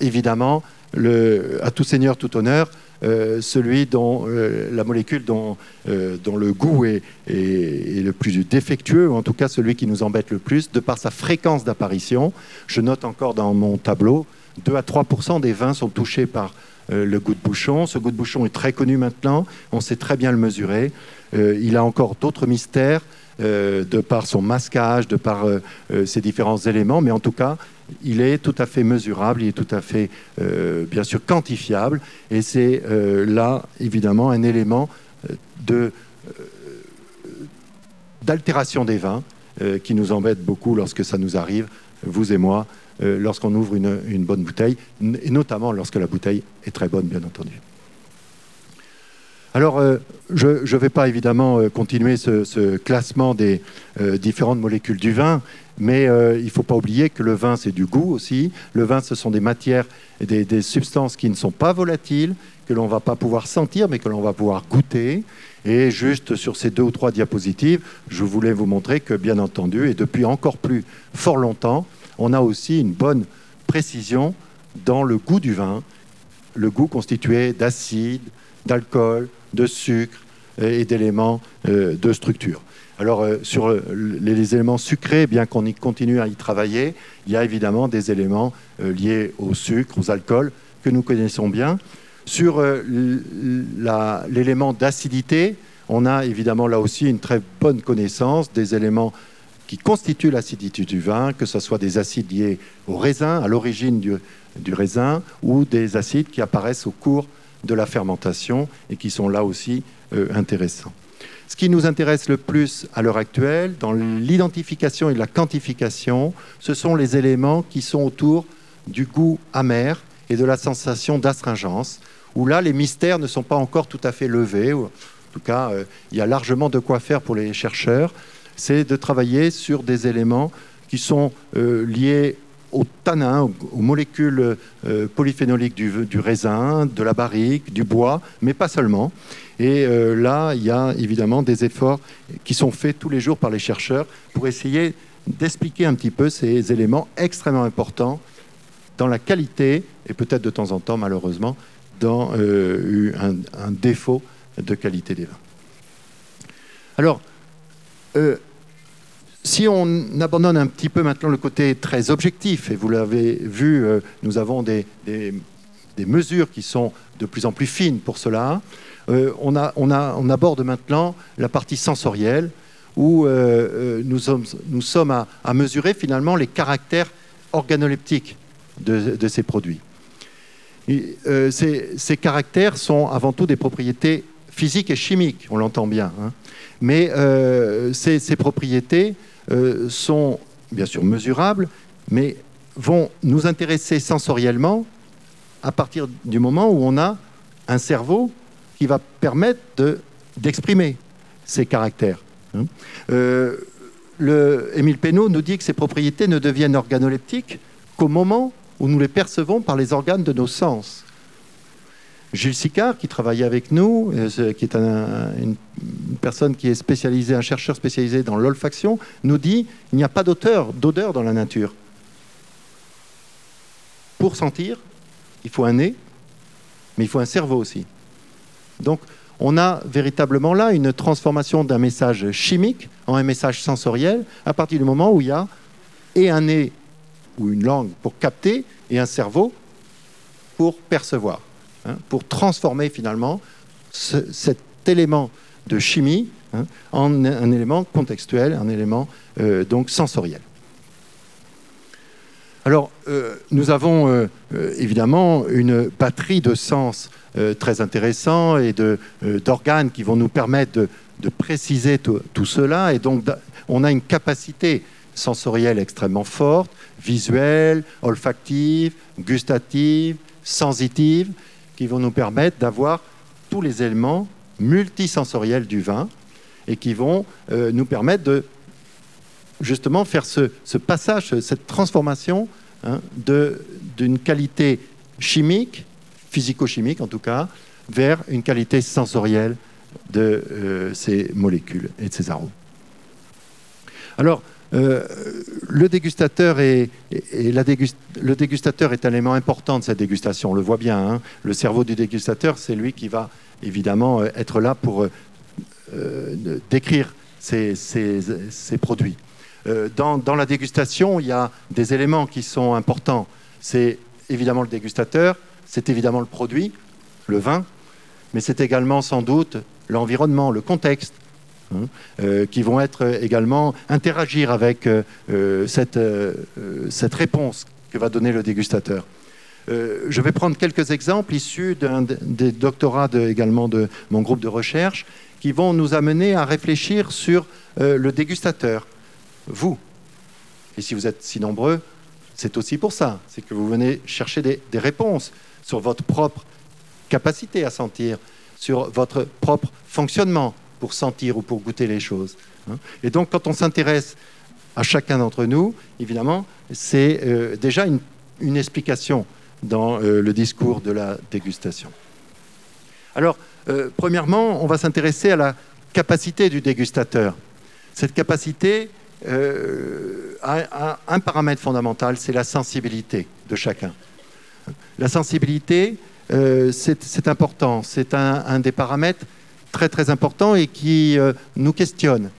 évidemment, à tout seigneur, tout honneur, euh, celui dont euh, la molécule dont, euh, le goût est, est, le plus défectueux, ou en tout cas celui qui nous embête le plus, de par sa fréquence d'apparition. Je note encore dans mon tableau, 2 à 3% des vins sont touchés par le goût de bouchon. Ce goût de bouchon est très connu maintenant, on sait très bien le mesurer. Il a encore d'autres mystères. de par son masquage, de par ses différents éléments, mais en tout cas, il est tout à fait mesurable, il est tout à fait, euh, bien sûr, quantifiable. Et c'est euh, là, évidemment, un élément euh, de, d'altération des vins qui nous embête beaucoup lorsque ça nous arrive, vous et moi, lorsqu'on ouvre une, bonne bouteille, et notamment lorsque la bouteille est très bonne, bien entendu. Alors, je ne vais pas évidemment continuer ce, classement des différentes molécules du vin. Mais euh, il ne faut pas oublier que le vin, c'est du goût aussi. Le vin, ce sont des matières et des, substances qui ne sont pas volatiles, que l'on ne va pas pouvoir sentir, mais que l'on va pouvoir goûter. Et juste sur ces deux ou trois diapositives, je voulais vous montrer que, bien entendu, et depuis encore plus fort longtemps, on a aussi une bonne précision dans le goût du vin, le goût constitué d'acide, d'alcool, de sucre, et d'éléments de structure. Alors sur les éléments sucrés, bien qu'on continue à y travailler, il y a évidemment des éléments liés au sucre, aux alcools, que nous connaissons bien. Sur l'élément d'acidité, on a évidemment là aussi une très bonne connaissance des éléments qui constituent l'acidité du vin, que ce soit des acides liés au raisin, à l'origine du, raisin, ou des acides qui apparaissent au cours de la fermentation et qui sont là aussi euh, intéressants. Ce qui nous intéresse le plus à l'heure actuelle, dans l'identification et la quantification, ce sont les éléments qui sont autour du goût amer et de la sensation d'astringence, où là, les mystères ne sont pas encore tout à fait levés. En tout cas, euh, il y a largement de quoi faire pour les chercheurs c'est de travailler sur des éléments qui sont euh, liés au tanin, aux molécules euh, polyphénoliques du, raisin, de la barrique, du bois, mais pas seulement. Et euh, là, il y a évidemment des efforts qui sont faits tous les jours par les chercheurs pour essayer d'expliquer un petit peu ces éléments extrêmement importants dans la qualité et peut-être de temps en temps, malheureusement, dans un, un, défaut de qualité des vins. Alors, si on abandonne un petit peu maintenant le côté très objectif, et vous l'avez vu, euh, nous avons des, mesures qui sont de plus en plus fines pour cela, euh, on, aborde maintenant la partie sensorielle, où euh, nous sommes, à, mesurer finalement les caractères organoleptiques de, ces produits. ces, caractères sont avant tout des propriétés physiques et chimiques, on l'entend bien. Hein. Mais ces, propriétés euh, sont bien sûr mesurables, mais vont nous intéresser sensoriellement à partir du moment où on a un cerveau qui va permettre d'exprimer ces caractères. Hein. Euh, le, Émile Pénaud nous dit que ces propriétés ne deviennent organoleptiques qu'au moment où nous les percevons par les organes de nos sens. Gilles Sicard, qui travaillait avec nous, euh, qui est une, personne qui est spécialisée, un chercheur spécialisé dans l'olfaction, nous dit il n'y a pas d'odeur dans la nature. Pour sentir, il faut un nez, mais il faut un cerveau aussi. Donc, on a véritablement là une transformation d'un message chimique en un message sensoriel à partir du moment où il y a et un nez ou une langue pour capter et un cerveau pour percevoir. Hein, pour transformer finalement cet élément de chimie hein, en un élément contextuel, un élément euh, donc sensoriel. Alors, euh, nous avons euh, évidemment une batterie de sens très intéressants et d'organes qui vont nous permettre de, préciser tout, cela. Et donc, on a une capacité sensorielle extrêmement forte, visuelle, olfactive, gustative, sensitive, qui vont nous permettre d'avoir tous les éléments multisensoriels du vin et qui vont euh, nous permettre de justement faire ce, passage, cette transformation hein, d'une qualité chimique, physico-chimique en tout cas, vers une qualité sensorielle de euh, ces molécules et de ces arômes. Alors, euh, le dégustateur est, un élément important de cette dégustation. On le voit bien. Hein. Le cerveau du dégustateur, c'est lui qui va évidemment euh, être là pour euh, décrire ces, produits. Dans, la dégustation, il y a des éléments qui sont importants. C'est évidemment le dégustateur, c'est évidemment le produit, le vin, mais c'est également sans doute l'environnement, le contexte, Euh, qui vont être également interagir avec euh, euh, cette, cette réponse que va donner le dégustateur. je vais prendre quelques exemples issus des doctorats également de mon groupe de recherche qui vont nous amener à réfléchir sur le dégustateur, vous. Et si vous êtes si nombreux, c'est aussi pour ça, c'est que vous venez chercher des, des réponses sur votre propre capacité à sentir, sur votre propre fonctionnement, pour sentir ou pour goûter les choses. Hein. Et donc, quand on s'intéresse à chacun d'entre nous, évidemment, c'est euh, déjà une, explication dans euh, le discours de la dégustation. Alors, euh, premièrement, on va s'intéresser à la capacité du dégustateur. Cette capacité a, un paramètre fondamental, c'est la sensibilité de chacun. La sensibilité, c'est important, c'est un, un, des paramètres très très important et qui euh, nous questionne.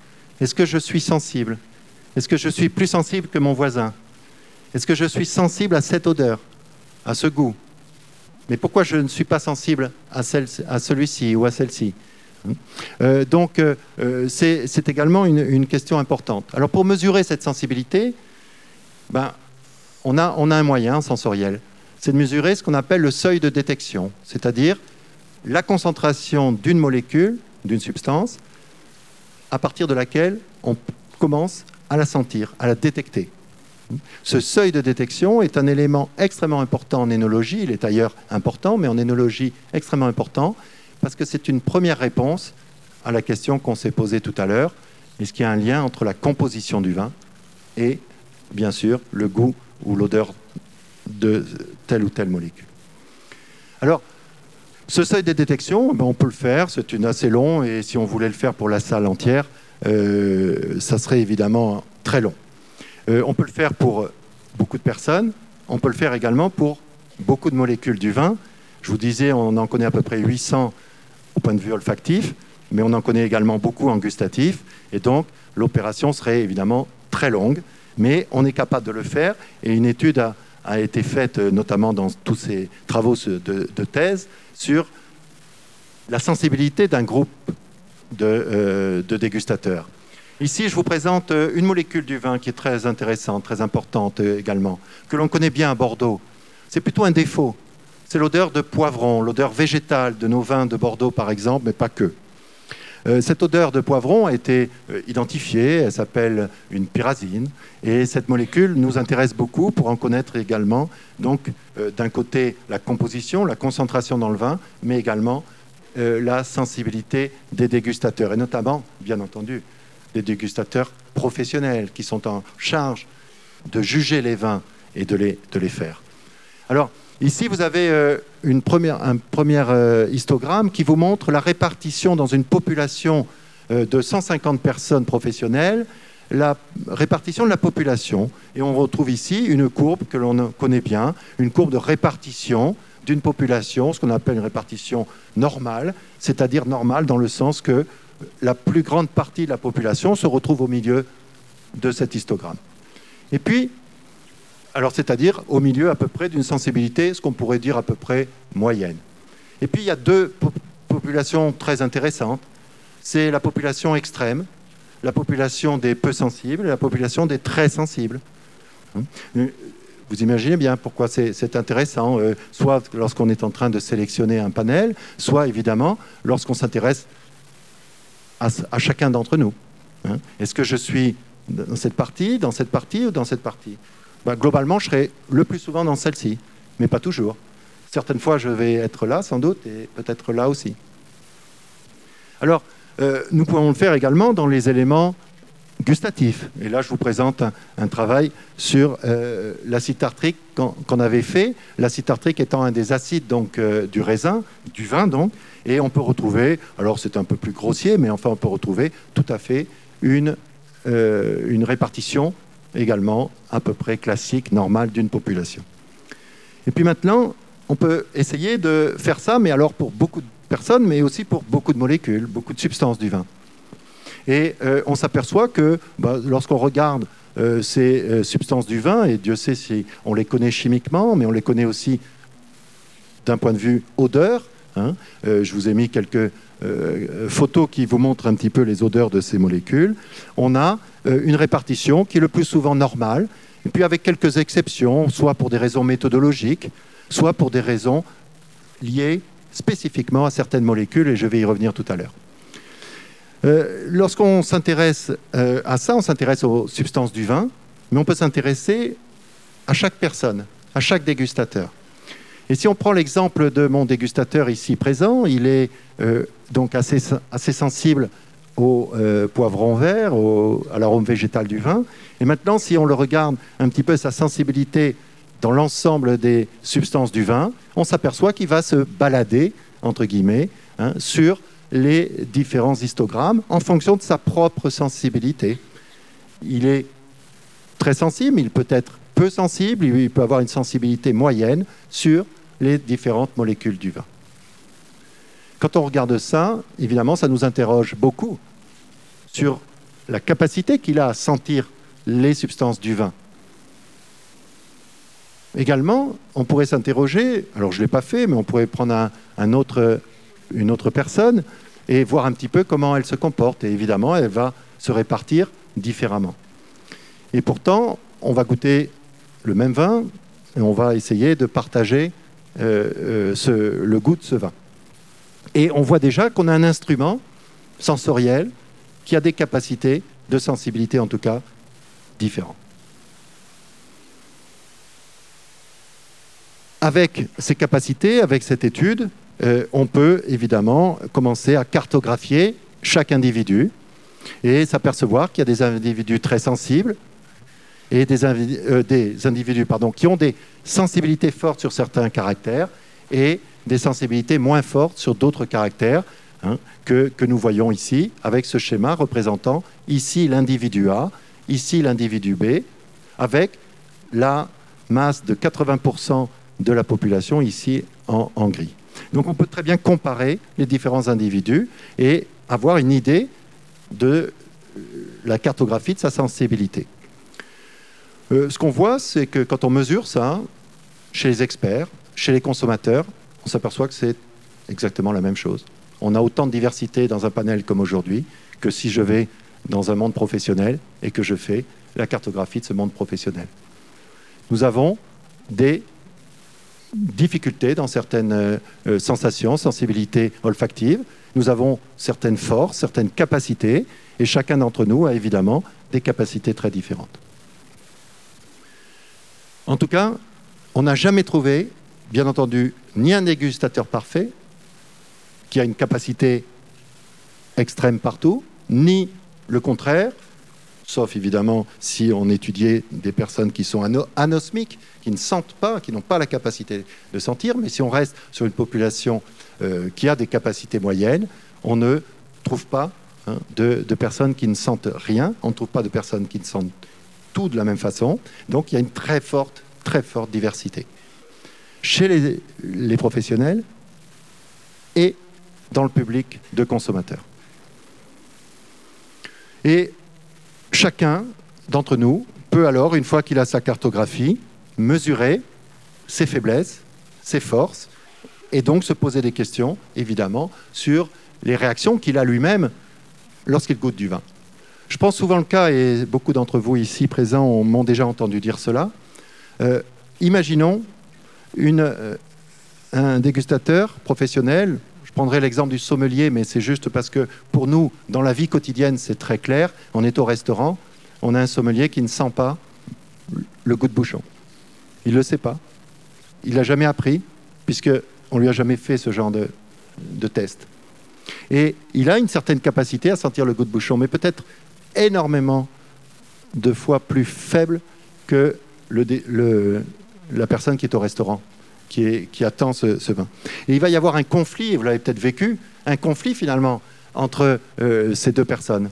Est-ce que je suis sensible? Est-ce que je suis plus sensible que mon voisin? Est-ce que je suis sensible à cette odeur, à ce goût? Mais pourquoi je ne suis pas sensible à, à celui-ci ou à celle-ci? Euh, donc, c'est également une, une, question importante. Alors, pour mesurer cette sensibilité, ben, on, a, on a un moyen sensoriel. C'est de mesurer ce qu'on appelle le seuil de détection, c'est-à-dire la concentration d'une molécule, d'une substance, à partir de laquelle on commence à la sentir, à la détecter. Ce seuil de détection est un élément extrêmement important en énologie, il est ailleurs important, mais en énologie extrêmement important, parce que c'est une première réponse à la question qu'on s'est posée tout à l'heure, est-ce qu'il y a un lien entre la composition du vin et, bien sûr, le goût ou l'odeur de telle ou telle molécule? Alors, ce seuil de détection, ben, on peut le faire, c'est une assez long, et si on voulait le faire pour la salle entière, euh, ça serait évidemment très long. Euh, on peut le faire pour beaucoup de personnes, on peut le faire également pour beaucoup de molécules du vin. Je vous disais, on en connaît à peu près 800 au point de vue olfactif, mais on en connaît également beaucoup en gustatif, et donc l'opération serait évidemment très longue, mais on est capable de le faire, et une étude a, a été faite euh, notamment dans tous ces travaux de, thèse sur la sensibilité d'un groupe euh, de, dégustateurs. Ici, je vous présente euh, une molécule du vin qui est très intéressante, très importante également, que l'on connaît bien à Bordeaux. C'est plutôt un défaut. C'est l'odeur de poivron, l'odeur végétale de nos vins de Bordeaux, par exemple, mais pas que. Euh, cette odeur de poivron a été euh, identifiée, elle s'appelle une pyrazine, et cette molécule nous intéresse beaucoup pour en connaître également, donc euh, d'un côté la composition, la concentration dans le vin, mais également la sensibilité des dégustateurs, et notamment, bien entendu, des dégustateurs professionnels qui sont en charge de juger les vins et de les, de les faire. Alors, Ici, vous avez euh, un premier euh, histogramme qui vous montre la répartition dans une population euh, de 150 personnes professionnelles, la répartition de la population. Et on retrouve ici une courbe que l'on connaît bien, une courbe de répartition d'une population, ce qu'on appelle une répartition normale, c'est-à-dire normale dans le sens que la plus grande partie de la population se retrouve au milieu de cet histogramme. Et puis, alors c'est-à-dire au milieu à peu près d'une sensibilité, ce qu'on pourrait dire à peu près moyenne. Et puis il y a deux populations très intéressantes. C'est la population extrême, la population des peu sensibles et la population des très sensibles. Hein? Vous imaginez bien pourquoi c'est intéressant, euh, soit lorsqu'on est en train de sélectionner un panel, soit évidemment lorsqu'on s'intéresse à, chacun d'entre nous. Hein? Est-ce que je suis dans cette partie, dans cette partie ou dans cette partie? Bah, globalement, je serai le plus souvent dans celle-ci, mais pas toujours. Certaines fois, je vais être là, sans doute, et peut-être là aussi. Alors, euh, nous pouvons le faire également dans les éléments gustatifs. Et là, je vous présente un, travail sur euh, l'acide tartrique qu'on avait fait. L'acide tartrique étant un des acides donc, euh, du raisin, du vin donc. Et on peut retrouver, alors c'est un peu plus grossier, mais enfin on peut retrouver tout à fait une, une répartition également à peu près classique, normal d'une population. Et puis maintenant, on peut essayer de faire ça, mais alors pour beaucoup de personnes, mais aussi pour beaucoup de molécules, beaucoup de substances du vin. Et euh, on s'aperçoit que bah, lorsqu'on regarde euh, ces euh, substances du vin, et Dieu sait si on les connaît chimiquement, mais on les connaît aussi d'un point de vue odeur. Hein, je vous ai mis quelques photos qui vous montrent un petit peu les odeurs de ces molécules. On a euh, une répartition qui est le plus souvent normale, et puis avec quelques exceptions, soit pour des raisons méthodologiques, soit pour des raisons liées spécifiquement à certaines molécules, et je vais y revenir tout à l'heure. Euh, lorsqu'on s'intéresse euh, à ça, on s'intéresse aux substances du vin, mais on peut s'intéresser à chaque personne, à chaque dégustateur. Et si on prend l'exemple de mon dégustateur ici présent, il est donc assez, assez sensible au euh, poivron vert, à l'arôme végétal du vin. Et maintenant, si on le regarde un petit peu sa sensibilité dans l'ensemble des substances du vin, on s'aperçoit qu'il va se balader, entre guillemets, hein, sur les différents histogrammes en fonction de sa propre sensibilité. Il est très sensible, il peut être peu sensible, il peut avoir une sensibilité moyenne sur les différentes molécules du vin. Quand on regarde ça, évidemment, ça nous interroge beaucoup sur la capacité qu'il a à sentir les substances du vin. Également, on pourrait s'interroger, alors je ne l'ai pas fait, mais on pourrait prendre une autre personne et voir un petit peu comment elle se comporte. Et évidemment, elle va se répartir différemment. Et pourtant, on va goûter le même vin et on va essayer de partager euh, euh, le goût de ce vin. Et on voit déjà qu'on a un instrument sensoriel qui a des capacités de sensibilité, en tout cas, différentes. Avec ces capacités, avec cette étude, euh, on peut évidemment commencer à cartographier chaque individu et s'apercevoir qu'il y a des individus très sensibles et des, euh, individus pardon, qui ont des sensibilités fortes sur certains caractères et des sensibilités moins fortes sur d'autres caractères hein, que, que, nous voyons ici, avec ce schéma représentant ici l'individu A, ici l'individu B, avec la masse de 80% de la population ici en, en, gris. Donc on peut très bien comparer les différents individus et avoir une idée de la cartographie de sa sensibilité. Euh, ce qu'on voit, c'est que quand on mesure ça, chez les experts, chez les consommateurs, on s'aperçoit que c'est exactement la même chose. On a autant de diversité dans un panel comme aujourd'hui que si je vais dans un monde professionnel et que je fais la cartographie de ce monde professionnel. Nous avons des difficultés dans certaines euh, sensations, sensibilités olfactives. Nous avons certaines forces, certaines capacités, et chacun d'entre nous a évidemment des capacités très différentes. En tout cas, on n'a jamais trouvé, bien entendu, ni un dégustateur parfait, qui a une capacité extrême partout, ni le contraire, sauf évidemment si on étudiait des personnes qui sont anosmiques, qui ne sentent pas, qui n'ont pas la capacité de sentir, mais si on reste sur une population euh, qui a des capacités moyennes, on ne trouve pas hein, de, de, personnes qui ne sentent rien, on ne trouve pas de personnes qui ne sentent de la même façon, donc il y a une très forte, très forte diversité. Chez les, les professionnels et dans le public de consommateurs. Et chacun d'entre nous peut alors, une fois qu'il a sa cartographie, mesurer ses faiblesses, ses forces, et donc se poser des questions, évidemment, sur les réactions qu'il a lui-même lorsqu'il goûte du vin. Je pense souvent le cas, et beaucoup d'entre vous ici présents m'ont déjà entendu dire cela. Euh, imaginons euh, un dégustateur professionnel, je prendrai l'exemple du sommelier, mais c'est juste parce que pour nous, dans la vie quotidienne, c'est très clair. On est au restaurant, on a un sommelier qui ne sent pas le goût de bouchon. Il ne le sait pas. Il l'a jamais appris, puisqu'on ne lui a jamais fait ce genre de, de test. Et il a une certaine capacité à sentir le goût de bouchon, mais peut-être énormément de fois plus faible que la personne qui est au restaurant, qui, attend ce, vin. Il va y avoir un conflit, vous l'avez peut-être vécu, un conflit finalement entre euh, ces deux personnes.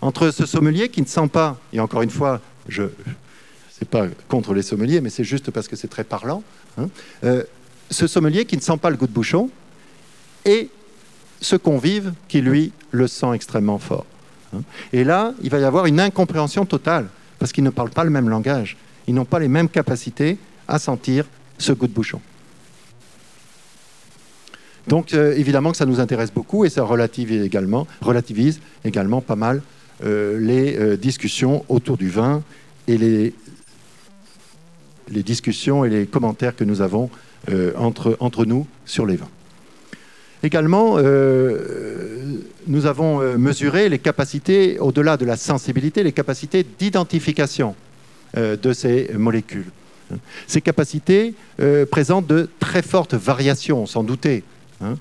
Entre ce sommelier qui ne sent pas, et encore une fois, je, c'est pas contre les sommeliers, mais c'est juste parce que c'est très parlant. Hein. Euh, ce sommelier qui ne sent pas le goût de bouchon et ce convive qui, lui, le sent extrêmement fort. Hein. Et là, il va y avoir une incompréhension totale, parce qu'ils ne parlent pas le même langage. Ils n'ont pas les mêmes capacités à sentir ce goût de bouchon. Donc, euh, évidemment que ça nous intéresse beaucoup et ça relativise également, relativise également pas mal euh, les discussions autour du vin et les les discussions et les commentaires que nous avons euh, entre, entre nous sur les vins. Également, euh, nous avons euh, mesuré les capacités, au-delà de la sensibilité, les capacités d'identification de ces molécules. Ces capacités présentent de très fortes variations, sans douter. Hein.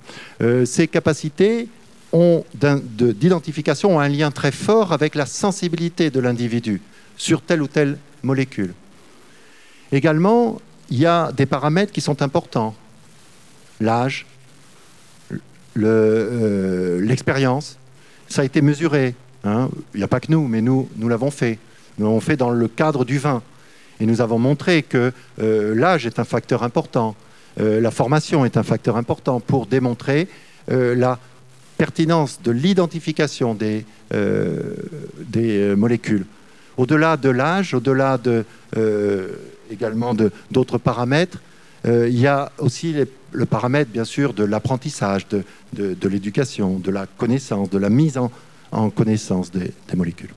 ces capacités d'identification ont un lien très fort avec la sensibilité de l'individu sur telle ou telle molécule. Également, il y a des paramètres qui sont importants. L'âge, euh, l'expérience, ça a été mesuré. Hein. Il n'y a pas que nous, mais nous, nous l'avons fait. Nous l'avons fait dans le cadre du vin. Et nous avons montré que euh, l'âge est un facteur important, euh, la formation est un facteur important pour démontrer la pertinence de l'identification des, des molécules. Au-delà de l'âge, au-delà de, également d'autres paramètres, il y a aussi le paramètre, bien sûr, de l'apprentissage, de, l'éducation, de la connaissance, de la mise en, en connaissance des, molécules.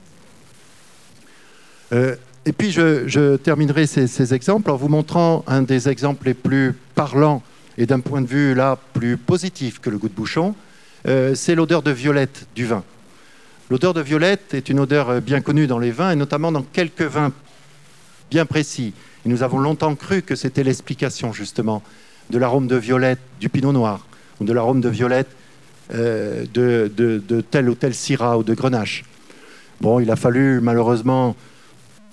Euh, et puis je, terminerai ces, exemples en vous montrant un des exemples les plus parlants et d'un point de vue là plus positif que le goût de bouchon, euh, c'est l'odeur de violette du vin. L'odeur de violette est une odeur bien connue dans les vins et notamment dans quelques vins bien précis. Nous avons longtemps cru que c'était l'explication justement de l'arôme de violette du pinot noir ou de l'arôme de violette euh, de, tel ou tel Syrah ou de Grenache. Bon, il a fallu malheureusement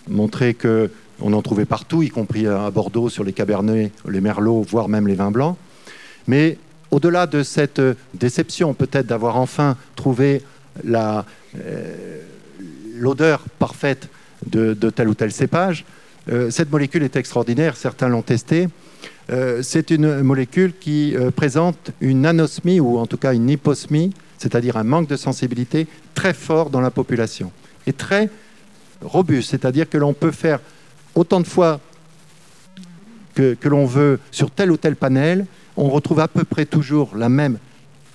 montrer que on en trouvait partout, y compris à Bordeaux sur les Cabernets, les Merlots, voire même les vins blancs. Mais au-delà de cette déception, peut-être d'avoir enfin trouvé euh, l'odeur parfaite de, tel ou tel cépage, cette molécule est extraordinaire. Certains l'ont testée. Euh, c'est une molécule qui euh, présente une anosmie ou en tout cas une hyposmie, c'est-à-dire un manque de sensibilité très fort dans la population et très robuste, c'est-à-dire que l'on peut faire autant de fois que, l'on veut sur tel ou tel panel, on retrouve à peu près toujours la même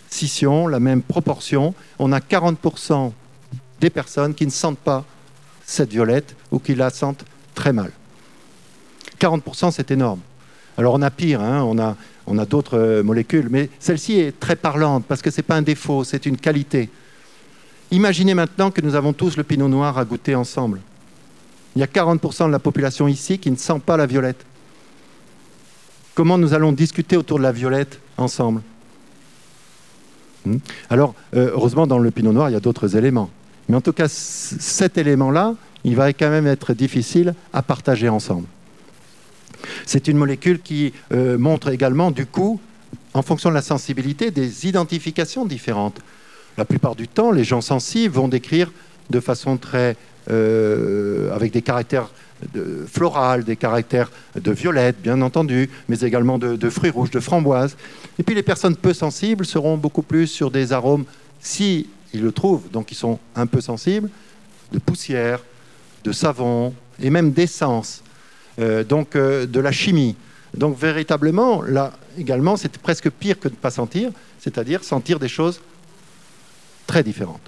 scission, la même proportion. On a 40% des personnes qui ne sentent pas cette violette ou qui la sentent très mal. 40%, c'est énorme. Alors on a pire, hein, on a, on a d'autres euh, molécules, mais celle-ci est très parlante parce que ce n'est pas un défaut, c'est une qualité. Imaginez maintenant que nous avons tous le pinot noir à goûter ensemble. Il y a 40% de la population ici qui ne sent pas la violette. Comment nous allons discuter autour de la violette ensemble? Hmm? Alors, euh, heureusement, dans le pinot noir, il y a d'autres éléments. Mais en tout cas, cet élément-là, il va quand même être difficile à partager ensemble. C'est une molécule qui euh, montre également, du coup, en fonction de la sensibilité, des identifications différentes. La plupart du temps, les gens sensibles vont décrire de façon très... Euh, avec des caractères de floral, des caractères de violette, bien entendu, mais également de, fruits rouges, de framboises. Et puis les personnes peu sensibles seront beaucoup plus sur des arômes, si ils le trouvent, donc ils sont un peu sensibles, de poussière, de savon et même d'essence. Euh, donc euh, de la chimie. Donc véritablement, là également, c'est presque pire que de ne pas sentir, c'est-à-dire sentir des choses très différentes.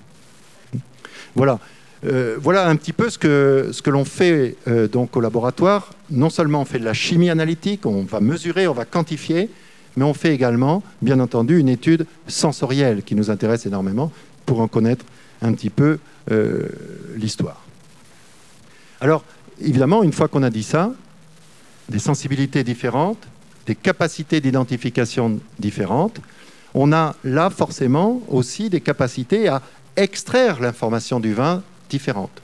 Voilà. Euh, voilà un petit peu ce que, ce que l'on fait donc au laboratoire. Non seulement on fait de la chimie analytique, on va mesurer, on va quantifier, mais on fait également, bien entendu, une étude sensorielle qui nous intéresse énormément pour en connaître un petit peu l'histoire. Alors, évidemment, une fois qu'on a dit ça, des sensibilités différentes, des capacités d'identification différentes, on a là forcément aussi des capacités à extraire l'information du vin différente.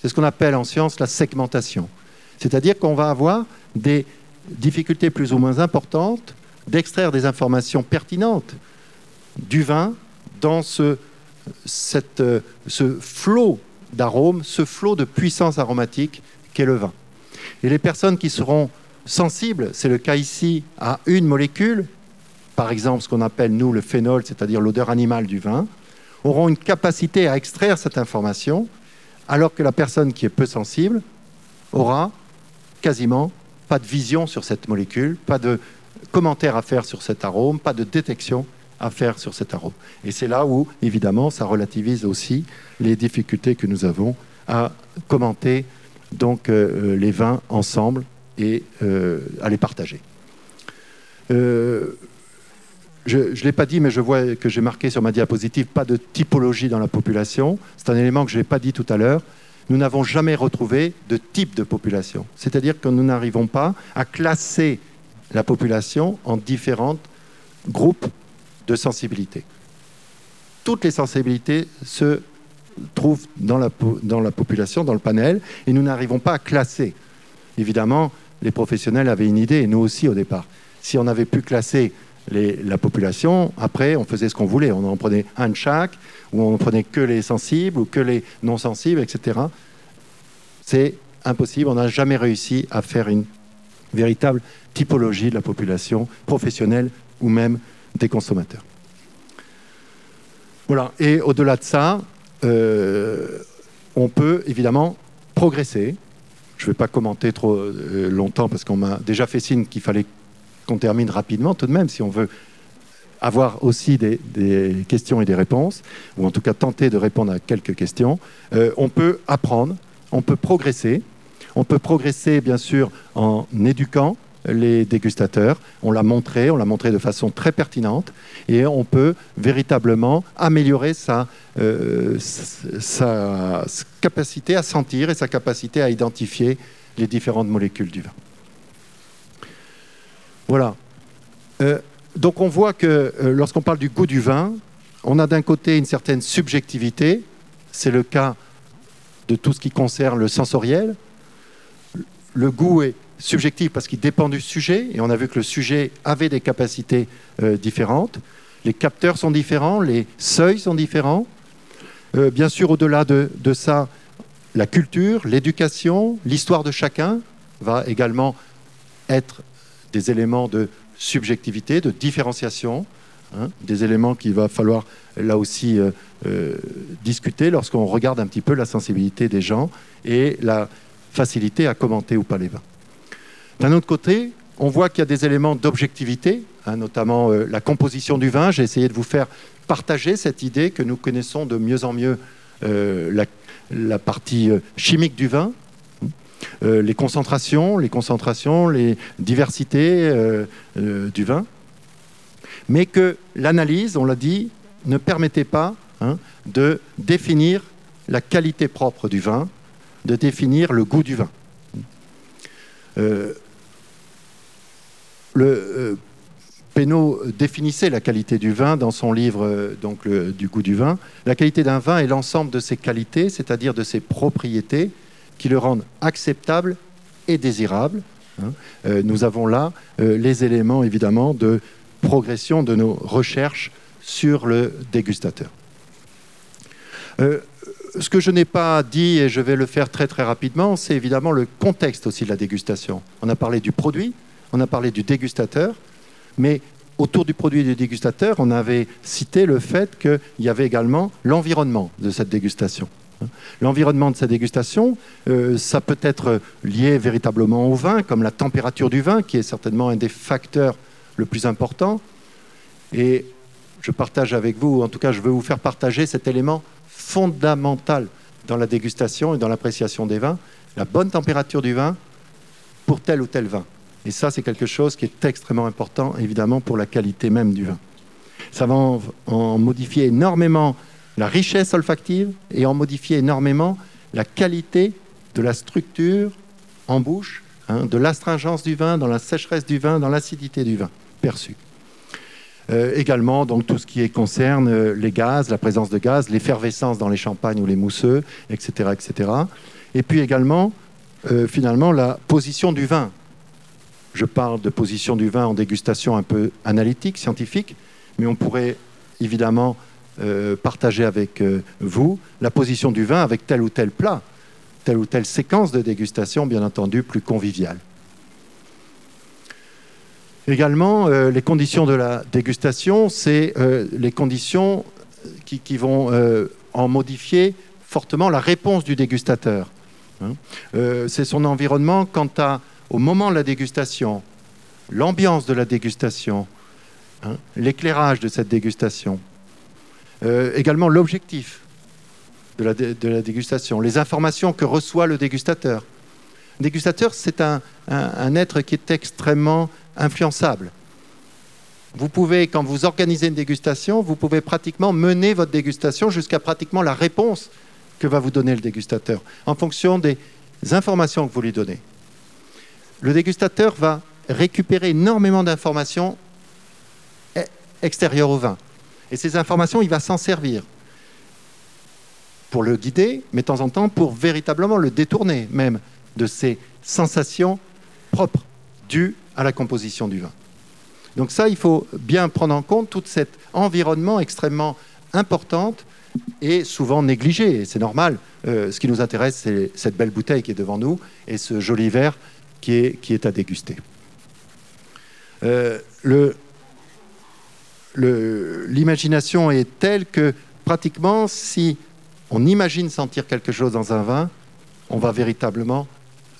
C'est ce qu'on appelle en science la segmentation. C'est-à-dire qu'on va avoir des difficultés plus ou moins importantes d'extraire des informations pertinentes du vin dans ce, ce flot d'arômes, ce flot de puissance aromatique qu'est le vin. Et les personnes qui seront sensibles, c'est le cas ici, à une molécule, par exemple ce qu'on appelle nous le phénol, c'est-à-dire l'odeur animale du vin, auront une capacité à extraire cette information, alors que la personne qui est peu sensible aura quasiment pas de vision sur cette molécule, pas de commentaire à faire sur cet arôme, pas de détection à faire sur cet arôme. Et c'est là où, évidemment, ça relativise aussi les difficultés que nous avons à commenter donc euh, euh, les vins ensemble et euh, à les partager. je ne l'ai pas dit, mais je vois que j'ai marqué sur ma diapositive pas de typologie dans la population. C'est un élément que je n'ai pas dit tout à l'heure. Nous n'avons jamais retrouvé de type de population. C'est-à-dire que nous n'arrivons pas à classer la population en différents groupes de sensibilité. Toutes les sensibilités se trouvent dans la, dans la population, dans le panel, et nous n'arrivons pas à classer. Évidemment, les professionnels avaient une idée, et nous aussi au départ. Si on avait pu classer la population, après, on faisait ce qu'on voulait. On en prenait un de chaque, ou on prenait que les sensibles, ou que les non sensibles, etc. C'est impossible. On n'a jamais réussi à faire une véritable typologie de la population professionnelle ou même des consommateurs. Voilà, et au-delà de ça, euh, on peut évidemment progresser. Je ne vais pas commenter trop euh, longtemps parce qu'on m'a déjà fait signe qu'il fallait qu'on termine rapidement tout de même si on veut avoir aussi des, questions et des réponses, ou en tout cas tenter de répondre à quelques questions. Euh, on peut apprendre, on peut progresser. On peut progresser bien sûr en éduquant, les dégustateurs. On l'a montré, on l'a montré de façon très pertinente, et on peut véritablement améliorer sa, euh, capacité à sentir et sa capacité à identifier les différentes molécules du vin. Voilà. Euh, donc on voit que euh, lorsqu'on parle du goût du vin, on a d'un côté une certaine subjectivité, c'est le cas de tout ce qui concerne le sensoriel. Le goût est subjectif parce qu'il dépend du sujet, et on a vu que le sujet avait des capacités euh, différentes. Les capteurs sont différents, les seuils sont différents. Euh, bien sûr, au-delà de, ça, la culture, l'éducation, l'histoire de chacun va également être des éléments de subjectivité, de différenciation, hein, des éléments qu'il va falloir là aussi euh, discuter lorsqu'on regarde un petit peu la sensibilité des gens et la facilité à commenter ou pas les vins. D'un autre côté, on voit qu'il y a des éléments d'objectivité, hein, notamment euh, la composition du vin. J'ai essayé de vous faire partager cette idée que nous connaissons de mieux en mieux euh, la, partie euh, chimique du vin, les concentrations, les concentrations, les diversités du vin, mais que l'analyse, on l'a dit, ne permettait pas hein, de définir la qualité propre du vin, de définir le goût du vin le euh, Pénaud définissait la qualité du vin dans son livre euh, donc du goût du vin. La qualité d'un vin est l'ensemble de ses qualités, c'est-à-dire de ses propriétés qui le rendent acceptable et désirable. Hein. Euh, nous avons là les éléments évidemment de progression de nos recherches sur le dégustateur. ce que je n'ai pas dit, et je vais le faire très très rapidement, c'est évidemment le contexte aussi de la dégustation. On a parlé du produit, on a parlé du dégustateur, mais autour du produit du dégustateur, on avait cité le fait qu'il y avait également l'environnement de cette dégustation. L'environnement de cette dégustation, euh, ça peut être lié véritablement au vin, comme la température du vin, qui est certainement un des facteurs le plus important. Et je partage avec vous, en tout cas je veux vous faire partager cet élément fondamental dans la dégustation et dans l'appréciation des vins, la bonne température du vin pour tel ou tel vin. Et ça, c'est quelque chose qui est extrêmement important, évidemment, pour la qualité même du vin. Ça va en, modifier énormément la richesse olfactive et en modifier énormément la qualité de la structure en bouche, hein, de l'astringence du vin, dans la sécheresse du vin, dans l'acidité du vin perçu. Euh, également, donc tout ce qui concerne euh, les gaz, la présence de gaz, l'effervescence dans les champagnes ou les mousseux, etc., etc. Et puis également, euh, finalement, la position du vin je parle de position du vin en dégustation un peu analytique, scientifique, mais on pourrait évidemment euh, partager avec euh, vous la position du vin avec tel ou tel plat, telle ou telle séquence de dégustation, bien entendu, plus conviviale. Également, euh, les conditions de la dégustation, c'est les conditions qui, vont en modifier fortement la réponse du dégustateur. Hein. c'est son environnement quant à au moment de la dégustation, l'ambiance de la dégustation, hein, l'éclairage de cette dégustation, euh, également l'objectif de la, dégustation, les informations que reçoit le dégustateur. Le dégustateur, c'est un, être qui est extrêmement influençable. Vous pouvez, quand vous organisez une dégustation, vous pouvez pratiquement mener votre dégustation jusqu'à pratiquement la réponse que va vous donner le dégustateur, en fonction des informations que vous lui donnez le dégustateur va récupérer énormément d'informations e- extérieures au vin. Et ces informations, il va s'en servir pour le guider, mais de temps en temps pour véritablement le détourner même de ses sensations propres dues à la composition du vin. Donc ça, il faut bien prendre en compte tout cet environnement extrêmement important et souvent négligé. C'est normal. Euh, ce qui nous intéresse, c'est cette belle bouteille qui est devant nous et ce joli verre qui est, à déguster. Euh, l'imagination est telle que pratiquement, si on imagine sentir quelque chose dans un vin, on va véritablement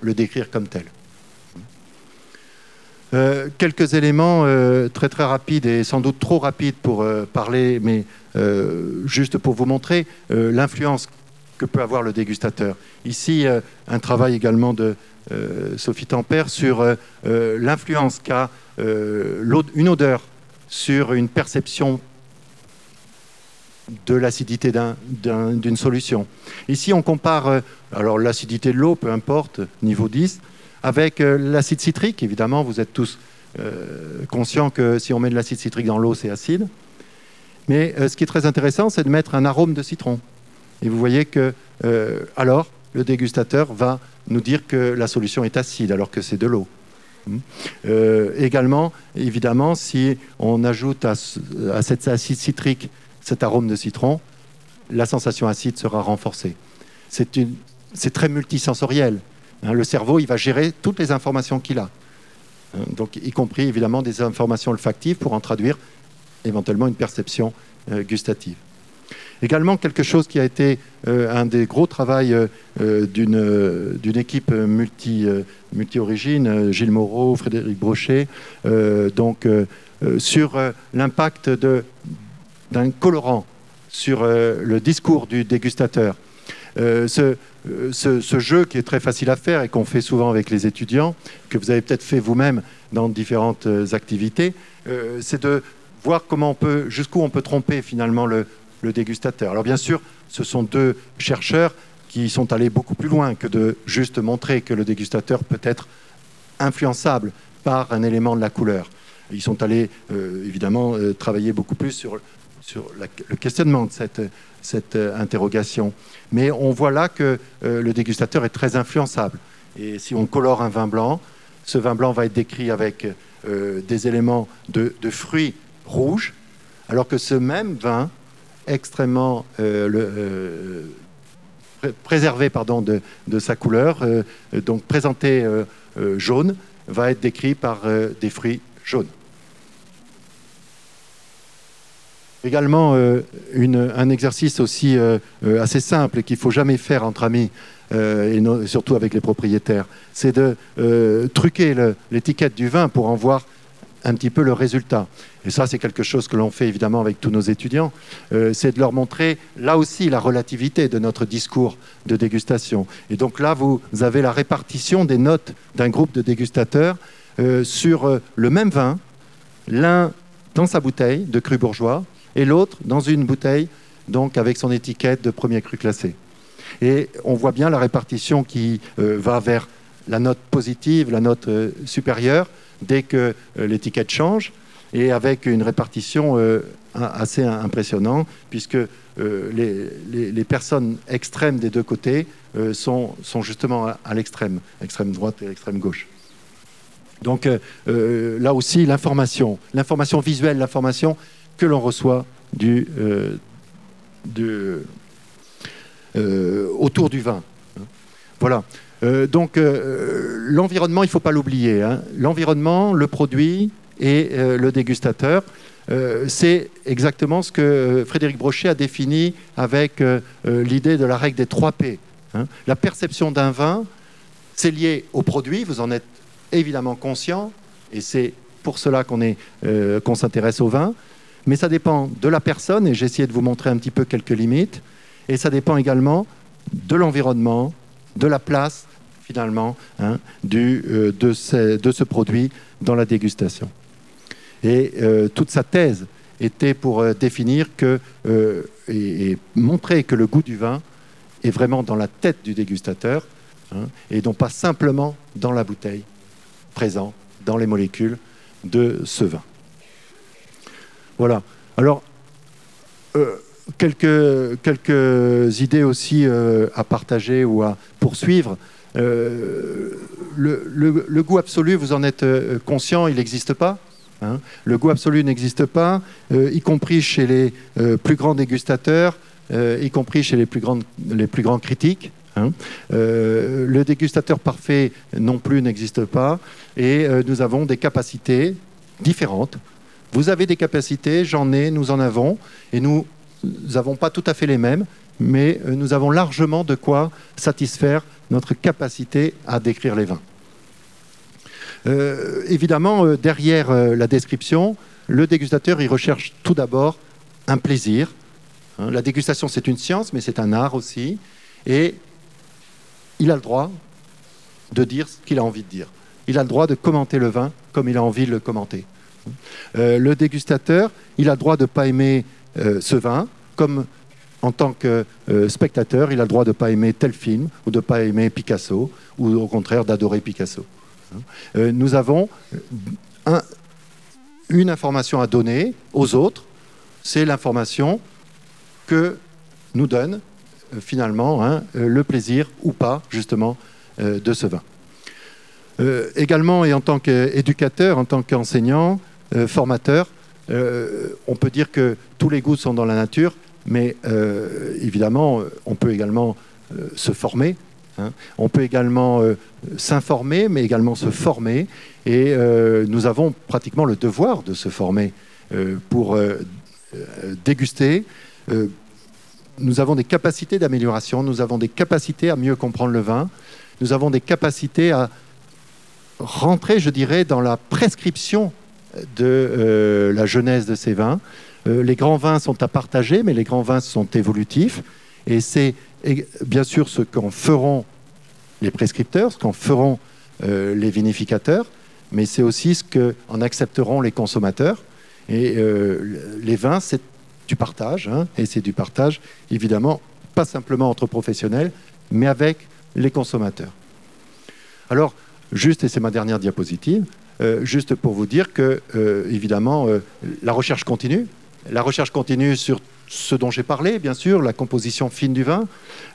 le décrire comme tel. Euh, quelques éléments euh, très très rapides et sans doute trop rapides pour parler, mais juste pour vous montrer l'influence que peut avoir le dégustateur. Ici, un travail également de Sophie Tempère sur l'influence qu'a une odeur sur une perception de l'acidité d'une solution. Ici, on compare alors l'acidité de l'eau, peu importe, niveau 10, avec euh, l'acide citrique, évidemment, vous êtes tous euh, conscients que si on met de l'acide citrique dans l'eau, c'est acide. Mais euh, ce qui est très intéressant, c'est de mettre un arôme de citron. Et vous voyez que, alors, le dégustateur va nous dire que la solution est acide, alors que c'est de l'eau. Hmm. également, évidemment, si on ajoute à, à cet acide citrique cet arôme de citron, la sensation acide sera renforcée. C'est très multisensoriel. Hein, le cerveau, il va gérer toutes les informations qu'il a. Hein, donc, y compris évidemment des informations olfactives pour en traduire éventuellement une perception euh, gustative. Également, quelque chose qui a été euh, un des gros travaux euh, d'une équipe multi, multi-origine, Gilles Moreau, Frédéric Brochet, donc, sur l'impact d'un colorant sur le discours du dégustateur. ce, euh, jeu qui est très facile à faire et qu'on fait souvent avec les étudiants, que vous avez peut-être fait vous-même dans différentes euh, activités, euh, c'est de voir jusqu'où on peut tromper finalement le, dégustateur. Alors bien sûr, ce sont deux chercheurs qui sont allés beaucoup plus loin que de juste montrer que le dégustateur peut être influençable par un élément de la couleur. Ils sont allés évidemment travailler beaucoup plus sur, le questionnement de cette, euh, interrogation. Mais on voit là que euh, le dégustateur est très influençable. Et si on colore un vin blanc, ce vin blanc va être décrit avec euh, des éléments de, fruits rouges, alors que ce même vin, extrêmement préservé pardon, de, de sa couleur, donc présenté jaune, va être décrit par des fruits jaunes. Également, euh, un exercice aussi euh, euh, assez simple qu'il ne faut jamais faire entre amis, et surtout avec les propriétaires, c'est de truquer l'étiquette du vin pour en voir un petit peu le résultat. Et ça, c'est quelque chose que l'on fait évidemment avec tous nos étudiants, c'est de leur montrer là aussi la relativité de notre discours de dégustation. Et donc là, vous avez la répartition des notes d'un groupe de dégustateurs sur le même vin, l'un dans sa bouteille de cru bourgeois, et l'autre dans une bouteille, donc avec son étiquette de premier cru classé. Et on voit bien la répartition qui euh, va vers la note positive, la note euh, supérieure, dès que euh, l'étiquette change, et avec une répartition assez impressionnante, puisque les, les, personnes extrêmes des deux côtés sont, justement à, l'extrême, extrême droite et extrême gauche. Donc là aussi, l'information, l'information visuelle, l'information que l'on reçoit euh, euh, autour du vin. Voilà. Euh, donc l'environnement, il ne faut pas l'oublier. Hein. L'environnement, le produit et le dégustateur, c'est exactement ce que Frédéric Brochet a défini avec l'idée de la règle des 3 P. Hein. La perception d'un vin, c'est lié au produit, vous en êtes évidemment conscient, et c'est pour cela qu'on s'intéresse au vin mais ça dépend de la personne, et j'ai essayé de vous montrer un petit peu quelques limites, et ça dépend également de l'environnement, de la place, finalement, hein, euh, de, ce, produit dans la dégustation. Et euh, toute sa thèse était pour euh, définir que, et, montrer que le goût du vin est vraiment dans la tête du dégustateur, hein, et non pas simplement dans la bouteille, présent dans les molécules de ce vin. Voilà. Alors, quelques, idées aussi à partager ou à poursuivre. Euh, le, goût absolu, vous en êtes conscient, il n'existe pas. Hein. le goût absolu n'existe pas, y compris chez les plus grands dégustateurs, y compris chez les plus, grandes, les plus grands critiques. Hein. le dégustateur parfait non plus n'existe pas et nous avons des capacités différentes vous avez des capacités, j'en ai, nous en avons, et nous n'avons pas tout à fait les mêmes, mais euh, nous avons largement de quoi satisfaire notre capacité à décrire les vins. Euh, évidemment, euh, derrière la description, le dégustateur il recherche tout d'abord un plaisir. Hein, la dégustation, c'est une science, mais c'est un art aussi. Et il a le droit de dire ce qu'il a envie de dire. Il a le droit de commenter le vin comme il a envie de le commenter. le dégustateur, il a le droit de ne pas aimer ce vin, comme en tant que euh, spectateur, il a le droit de ne pas aimer tel film ou de ne pas aimer Picasso ou au contraire d'adorer Picasso. Hein. Euh, nous avons une information à donner aux autres, c'est l'information que nous donne euh, finalement hein, le plaisir ou pas justement de ce vin. également, et en tant qu'éducateur, en tant qu'enseignant, formateur, on peut dire que tous les goûts sont dans la nature mais euh, évidemment, on peut également euh, se former. Hein. On peut également euh, s'informer, mais également se former. Et nous avons pratiquement le devoir de se former pour déguster. nous avons des capacités d'amélioration, nous avons des capacités à mieux comprendre le vin, nous avons des capacités à rentrer, je dirais, dans la prescription de la genèse de ces vins. Euh, les grands vins sont à partager, mais les grands vins sont évolutifs. Et c'est bien sûr ce qu'en feront les prescripteurs, ce qu'en feront euh, les vinificateurs, mais c'est aussi ce qu'en accepteront les consommateurs. Et euh, les vins, c'est du partage, hein, et c'est du partage, évidemment, pas simplement entre professionnels, mais avec les consommateurs. Alors, juste, et c'est ma dernière diapositive, juste pour vous dire que, évidemment, la recherche continue, la recherche continue sur ce dont j'ai parlé, bien sûr, la composition fine du vin,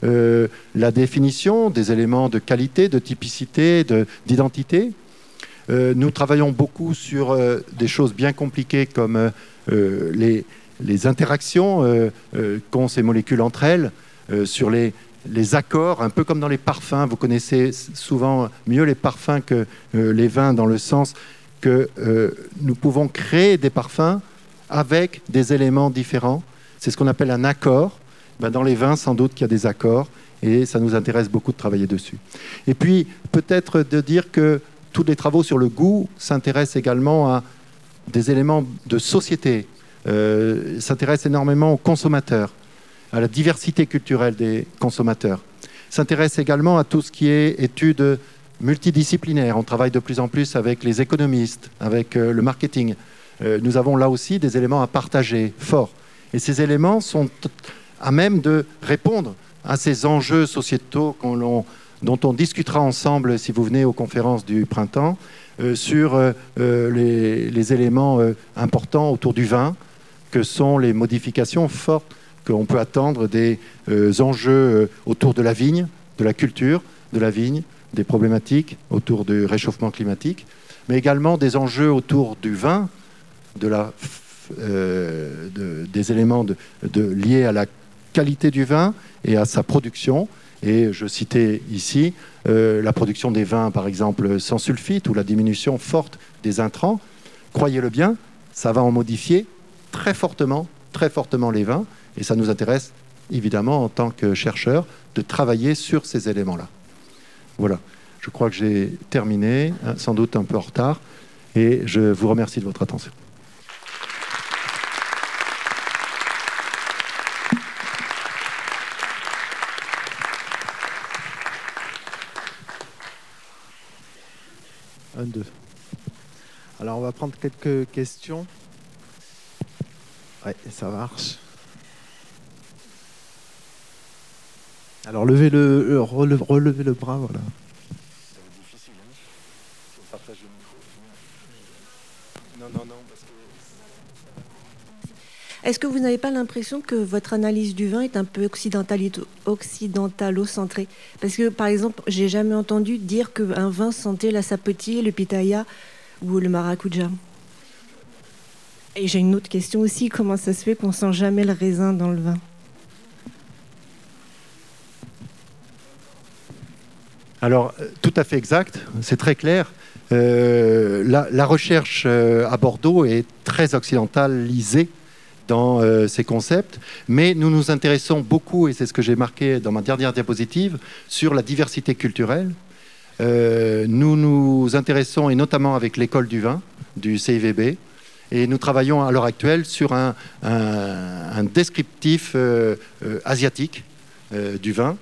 euh, la définition des éléments de qualité, de typicité, d'identité. Euh, nous travaillons beaucoup sur euh, des choses bien compliquées comme les, interactions qu'ont ces molécules entre elles, sur les, les, accords, un peu comme dans les parfums. Vous connaissez souvent mieux les parfums que les vins dans le sens que nous pouvons créer des parfums avec des éléments différents. C'est ce qu'on appelle un accord. Ben, dans les vins, sans doute qu'il y a des accords et ça nous intéresse beaucoup de travailler dessus. Et puis, peut-être de dire que tous les travaux sur le goût s'intéressent également à des éléments de société, euh, s'intéressent énormément aux consommateurs, à la diversité culturelle des consommateurs, s'intéressent également à tout ce qui est études multidisciplinaires. On travaille de plus en plus avec les économistes, avec euh, le marketing, euh, nous avons là aussi des éléments à partager forts. Et ces éléments sont à même de répondre à ces enjeux sociétaux dont on discutera ensemble si vous venez aux conférences du printemps, euh, sur euh, les, éléments importants autour du vin, que sont les modifications fortes qu'on peut attendre des enjeux autour de la vigne, de la culture de la vigne, des problématiques autour du réchauffement climatique, mais également des enjeux autour du vin, de la, euh, des éléments liés à la qualité du vin et à sa production. Et je citais ici euh, la production des vins, par exemple, sans sulfite ou la diminution forte des intrants. Croyez-le bien, ça va en modifier très fortement, très fortement les vins. Et ça nous intéresse, évidemment, en tant que chercheurs, de travailler sur ces éléments-là. Voilà, je crois que j'ai terminé, hein, sans doute un peu en retard, et je vous remercie de votre attention. Alors on va prendre quelques questions. Ouais, ça marche. Alors le, relevez le bras, voilà. Est-ce que vous n'avez pas l'impression que votre analyse du vin est un peu occidentalo-centrée? Parce que, par exemple, j'ai jamais entendu dire qu'un vin sentait la sapoti, le pitaya ou le maracuja. Et j'ai une autre question aussi. Comment ça se fait qu'on sent jamais le raisin dans le vin? Alors, euh, tout à fait exact, c'est très clair. Euh, la, recherche euh, à Bordeaux est très occidentalisée dans euh, ces concepts, mais nous nous intéressons beaucoup, et c'est ce que j'ai marqué dans ma dernière diapositive, sur la diversité culturelle. Euh, nous nous intéressons, et notamment avec l'école du vin, du CIVB, et nous travaillons à l'heure actuelle sur un, descriptif euh, asiatique du vin.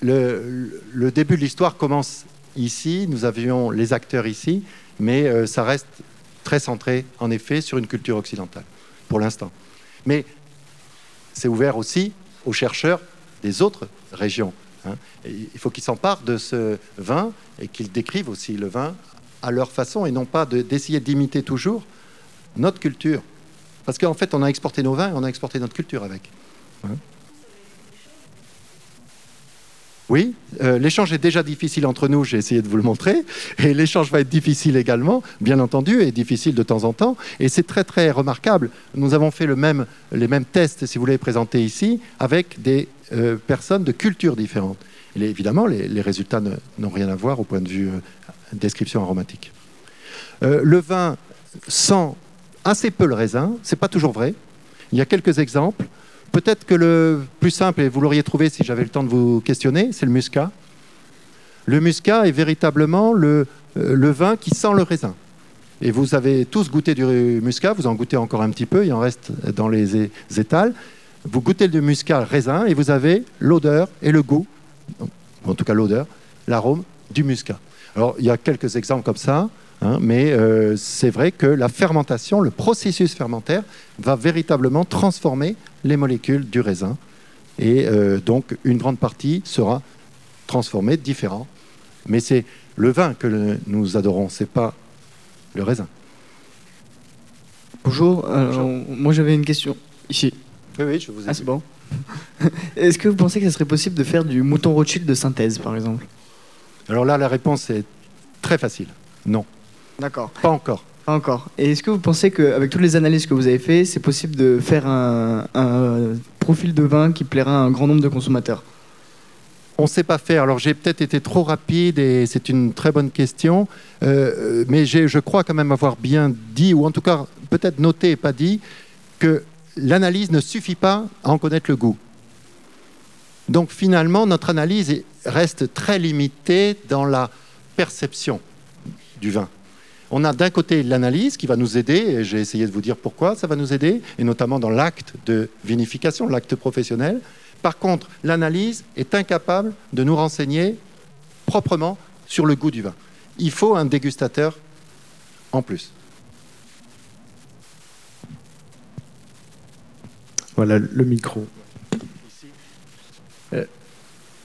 le, début de l'histoire commence ici, nous avions les acteurs ici, mais ça reste très centré, en effet, sur une culture occidentale, pour l'instant. Mais c'est ouvert aussi aux chercheurs des autres régions. Hein. il faut qu'ils s'emparent de ce vin et qu'ils décrivent aussi le vin à leur façon et non pas d'essayer d'imiter toujours notre culture. Parce qu'en fait, on a exporté nos vins et on a exporté notre culture avec. Hein. Oui, euh, l'échange est déjà difficile entre nous, j'ai essayé de vous le montrer, et l'échange va être difficile également, bien entendu, et difficile de temps en temps, et c'est très très remarquable. Nous avons fait les mêmes tests, si vous voulez, présentés ici, avec des euh, personnes de cultures différentes. Évidemment, les, résultats n'ont rien à voir au point de vue euh, description aromatique. le vin sent assez peu le raisin, c'est pas toujours vrai. Il y a quelques exemples. Peut-être que le plus simple, et vous l'auriez trouvé si j'avais le temps de vous questionner, c'est le muscat. Le muscat est véritablement le, euh, le, vin qui sent le raisin. Et vous avez tous goûté du muscat, vous en goûtez encore un petit peu, il en reste dans les étals. Vous goûtez le muscat raisin et vous avez l'odeur et le goût, en tout cas l'odeur, l'arôme du muscat. Alors il y a quelques exemples comme ça. Hein, mais euh, c'est vrai que la fermentation, le processus fermentaire, va véritablement transformer les molécules du raisin. Et euh, donc, une grande partie sera transformée, différent. Mais c'est le vin que nous adorons, c'est pas le raisin. Bonjour, moi j'avais une question ici. Oui, oui, je vous ai. Ah, c'est bon. Est-ce que vous pensez que ce serait possible de faire du mouton Rothschild de synthèse, par exemple? Alors là, la réponse est très facile. Non. D'accord. Pas encore. Pas encore. Et est-ce que vous pensez qu'avec toutes les analyses que vous avez faites, c'est possible de faire un, profil de vin qui plaira à un grand nombre de consommateurs? On ne sait pas faire. Alors j'ai peut-être été trop rapide et c'est une très bonne question, euh, mais je crois quand même avoir bien dit, ou en tout cas peut-être noté et pas dit, que l'analyse ne suffit pas à en connaître le goût. Donc finalement, notre analyse reste très limitée dans la perception du vin. On a d'un côté l'analyse qui va nous aider, et j'ai essayé de vous dire pourquoi ça va nous aider, et notamment dans l'acte de vinification, l'acte professionnel. Par contre, l'analyse est incapable de nous renseigner proprement sur le goût du vin. Il faut un dégustateur en plus. Voilà le micro. Euh,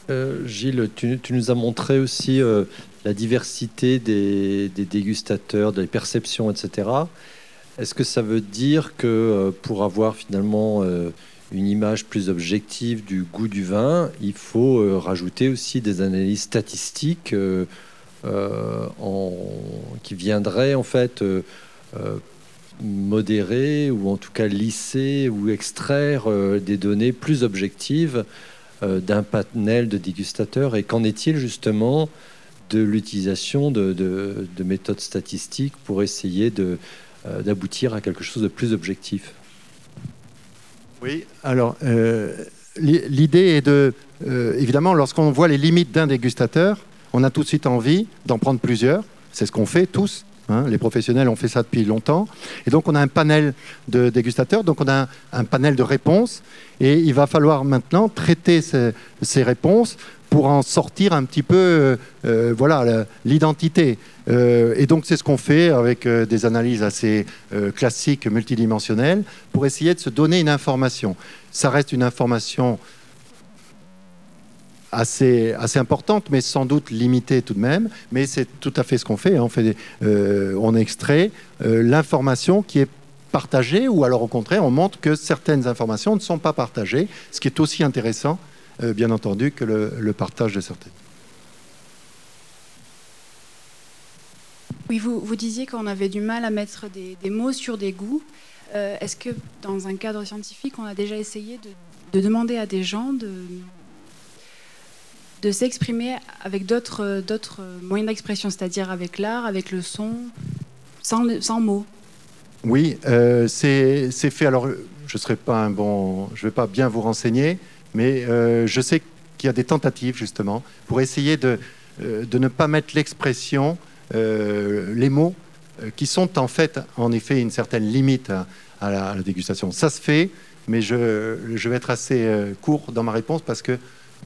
euh, Gilles, tu, nous as montré aussi euh, la diversité des, dégustateurs, des perceptions, etc. Est-ce que ça veut dire que euh, pour avoir finalement euh, une image plus objective du goût du vin, il faut euh, rajouter aussi des analyses statistiques qui viendraient en fait modérer ou en tout cas lisser ou extraire des données plus objectives d'un panel de dégustateurs? Et qu'en est-il justement de l'utilisation de, méthodes statistiques pour essayer euh, d'aboutir à quelque chose de plus objectif. Oui, alors euh, l'idée est de, euh, évidemment, lorsqu'on voit les limites d'un dégustateur, on a tout de suite envie d'en prendre plusieurs. C'est ce qu'on fait tous. Hein. les professionnels ont fait ça depuis longtemps. Et donc, on a un panel de dégustateurs, donc on a un, panel de réponses. Et il va falloir maintenant traiter ces réponses pour en sortir un petit peu euh, euh, voilà, l'identité. Euh, et donc c'est ce qu'on fait avec des analyses assez classiques, multidimensionnelles, pour essayer de se donner une information. Ça reste une information assez, assez importante, mais sans doute limitée tout de même. Mais c'est tout à fait ce qu'on fait. Hein. On, fait on extrait l'information qui est partagée, ou alors au contraire, on montre que certaines informations ne sont pas partagées, ce qui est aussi intéressant euh, bien entendu, que le, partage de certaines. Oui, vous, vous disiez qu'on avait du mal à mettre des, mots sur des goûts. Euh, est-ce que dans un cadre scientifique, on a déjà essayé de, demander à des gens de, de s'exprimer avec d'autres moyens d'expression, c'est-à-dire avec l'art, avec le son, sans, sans mots? Oui, euh, c'est fait. Alors, je serai pas un bon, je vais pas bien vous renseigner, mais euh, je sais qu'il y a des tentatives justement pour essayer de euh, ne pas mettre l'expression, euh, les mots qui sont en fait, en effet, une certaine limite à, la, dégustation. Ça se fait, mais je, vais être assez court dans ma réponse parce que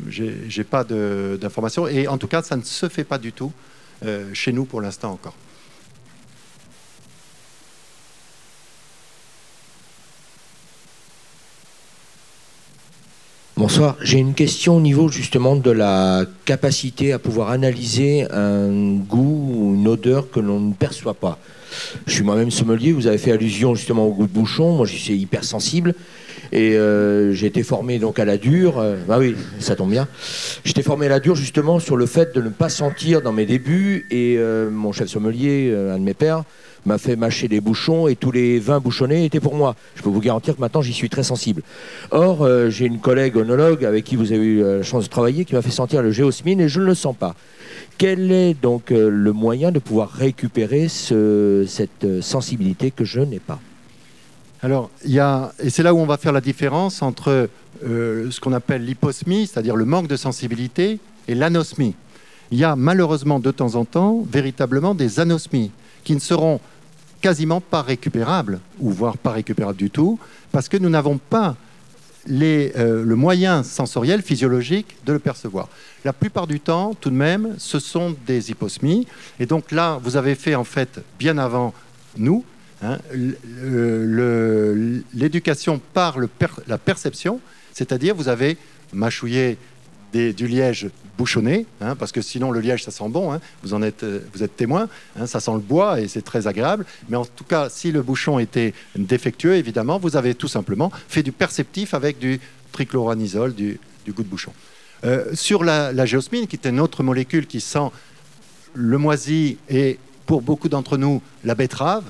j'ai pas d'informations et en tout cas, ça ne se fait pas du tout chez nous pour l'instant encore. Bonsoir. J'ai une question au niveau justement de la capacité à pouvoir analyser un goût ou une odeur que l'on ne perçoit pas. Je suis moi-même sommelier. Vous avez fait allusion justement au goût de bouchon. Moi, je suis hypersensible et euh, j'ai été formé donc à la dure. Bah oui, ça tombe bien. J'étais formé à la dure justement sur le fait de ne pas sentir dans mes débuts et euh, mon chef sommelier, un de mes pères, m'a fait mâcher des bouchons et tous les vins bouchonnés étaient pour moi. Je peux vous garantir que maintenant j'y suis très sensible. Or, euh, j'ai une collègue onologue avec qui vous avez eu euh, la chance de travailler qui m'a fait sentir le géosmine et je ne le sens pas. Quel est donc euh, le moyen de pouvoir récupérer ce- cette sensibilité que je n'ai pas? Alors, y a, et c'est là où on va faire la différence entre ce qu'on appelle l'hyposmie, c'est-à-dire le manque de sensibilité, et l'anosmie. Il y a malheureusement de temps en temps véritablement des anosmies qui ne seront quasiment pas récupérables, ou voire pas récupérables du tout, parce que nous n'avons pas les, euh, le moyen sensoriel, physiologique de le percevoir. La plupart du temps, tout de même, ce sont des hyposmies. Et donc là, vous avez fait en fait bien avant nous hein, l'éducation par le la perception, c'est-à-dire vous avez mâchouillé du liège bouchonné, hein, parce que sinon le liège ça sent bon, hein, vous en êtes, euh, vous êtes témoin, hein, ça sent le bois et c'est très agréable. Mais en tout cas, si le bouchon était défectueux, évidemment, vous avez tout simplement fait du perceptif avec du trichloranisol, du, du goût de bouchon. Euh, sur la, la géosmine, qui est une autre molécule qui sent le moisi et pour beaucoup d'entre nous la betterave,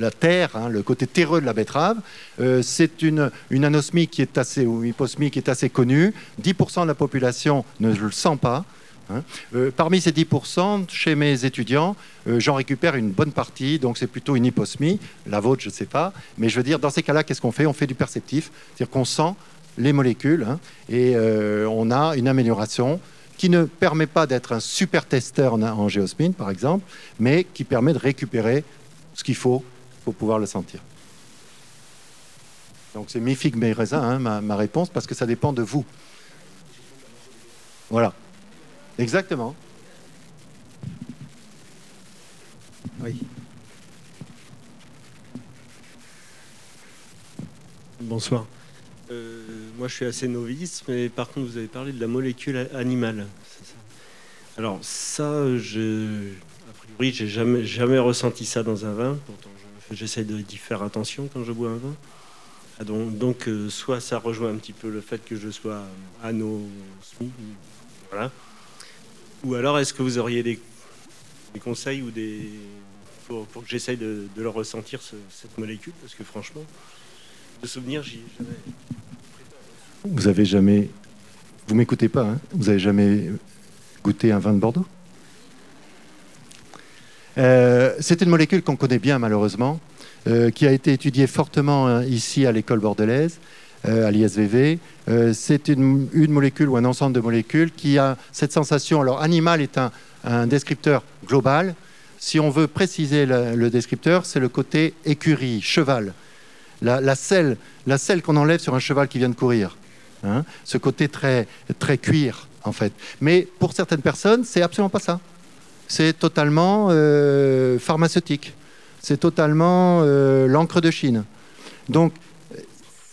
la terre, hein, le côté terreux de la betterave. Euh, c'est une, une anosmie qui est assez, ou hyposmie qui est assez connue. 10% de la population ne le sent pas. hein. Euh, parmi ces 10%, chez mes étudiants, euh, j'en récupère une bonne partie, donc c'est plutôt une hyposmie. La vôtre, je ne sais pas. Mais je veux dire, dans ces cas-là, qu'est-ce qu'on fait? On fait du perceptif, c'est-à-dire qu'on sent les molécules hein, et on a une amélioration qui ne permet pas d'être un super testeur en, en géosmine, par exemple, mais qui permet de récupérer ce qu'il faut pour pouvoir le sentir. Donc c'est mi figue mes raisins, hein, ma, ma réponse, parce que ça dépend de vous. Voilà. Exactement. Oui. Bonsoir. Euh, moi, je suis assez novice, mais par contre, vous avez parlé de la molécule animale. ça? Alors, ça, je, a priori, j'ai jamais, jamais ressenti ça dans un vin. Pourtant, j'essaie d'y faire attention quand je bois un vin. Ah, donc, donc, euh, soit ça rejoint un petit peu le fait que je sois anosmie, voilà. Ou alors, est-ce que vous auriez des, conseils ou des pour, que j'essaye de, le ressentir ce- cette molécule, parce que franchement, de souvenir, j'y ai jamais. Vous avez jamais. Vous m'écoutez pas, hein Vous avez jamais goûté un vin de Bordeaux? Euh, C'est une molécule qu'on connaît bien, malheureusement, euh, qui a été étudiée fortement hein, ici à l'école bordelaise, euh, à l'ISVV. C'est une, molécule ou un ensemble de molécules qui a cette sensation. Alors, animal est un, descripteur global. Si on veut préciser le, descripteur, c'est le côté écurie, cheval. La, la selle, la selle qu'on enlève sur un cheval qui vient de courir. Hein, ce côté très, très cuir, en fait. Mais pour certaines personnes, c'est absolument pas ça. C'est totalement euh, pharmaceutique. C'est totalement euh, l'encre de Chine. Donc,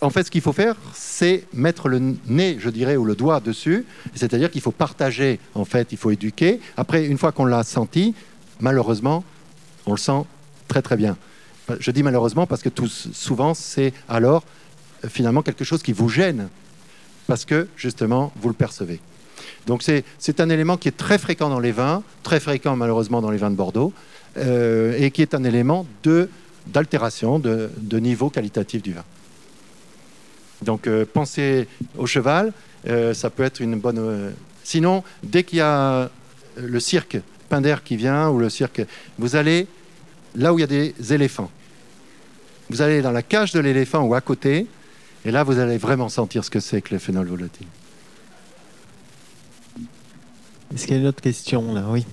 en fait, ce qu'il faut faire, c'est mettre le nez, je dirais, ou le doigt dessus. C'est-à-dire qu'il faut partager, en fait, il faut éduquer. Après, une fois qu'on l'a senti, malheureusement, on le sent très très bien. Je dis malheureusement parce que tout, souvent, c'est alors euh, finalement quelque chose qui vous gêne parce que justement vous le percevez. Donc c'est un élément qui est très fréquent dans les vins, très fréquent malheureusement dans les vins de Bordeaux, euh, et qui est un élément d'altération de, niveau qualitatif du vin. Donc euh, pensez au cheval, euh, ça peut être une bonne. Sinon, dès qu'il y a le cirque Pinder qui vient ou le cirque, vous allez là où il y a des éléphants. vous allez dans la cage de l'éléphant ou à côté, et là, vous allez vraiment sentir ce que c'est que le phénol volatile. Est-ce qu'il y a une autre question là? Oui.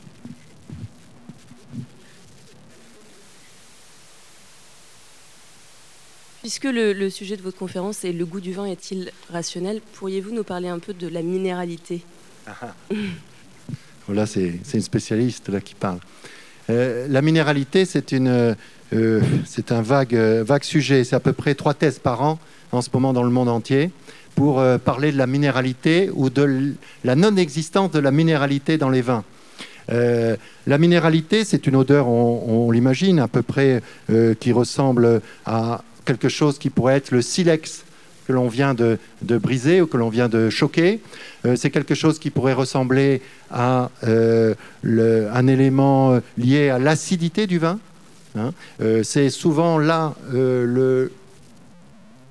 Puisque le, le sujet de votre conférence est le goût du vin est-il rationnel, pourriez-vous nous parler un peu de la minéralité? Là, c'est c'est une spécialiste là, qui parle. Euh, la minéralité, c'est une, euh, c'est un vague, euh, vague sujet. C'est à peu près trois thèses par an en ce moment dans le monde entier pour euh, parler de la minéralité ou de la non-existence de la minéralité dans les vins. Euh, la minéralité, c'est une odeur, on, l'imagine, à peu près euh, qui ressemble à quelque chose qui pourrait être le silex que l'on vient de, briser ou que l'on vient de choquer. C'est quelque chose qui pourrait ressembler à un élément lié à l'acidité du vin. hein. C'est souvent là le,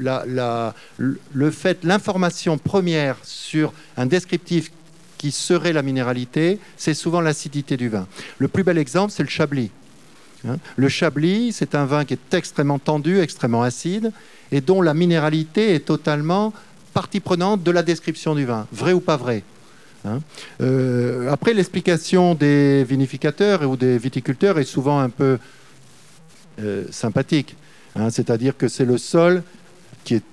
le fait, l'information première sur un descriptif qui serait la minéralité, c'est souvent l'acidité du vin. Le plus bel exemple, c'est le Chablis. hein. Le Chablis, c'est un vin qui est extrêmement tendu, extrêmement acide, et dont la minéralité est totalement partie prenante de la description du vin, vrai ou pas vrai. hein. Euh, après, l'explication des vinificateurs ou des viticulteurs est souvent un peu euh, sympathique. hein. C'est-à-dire que c'est le sol qui est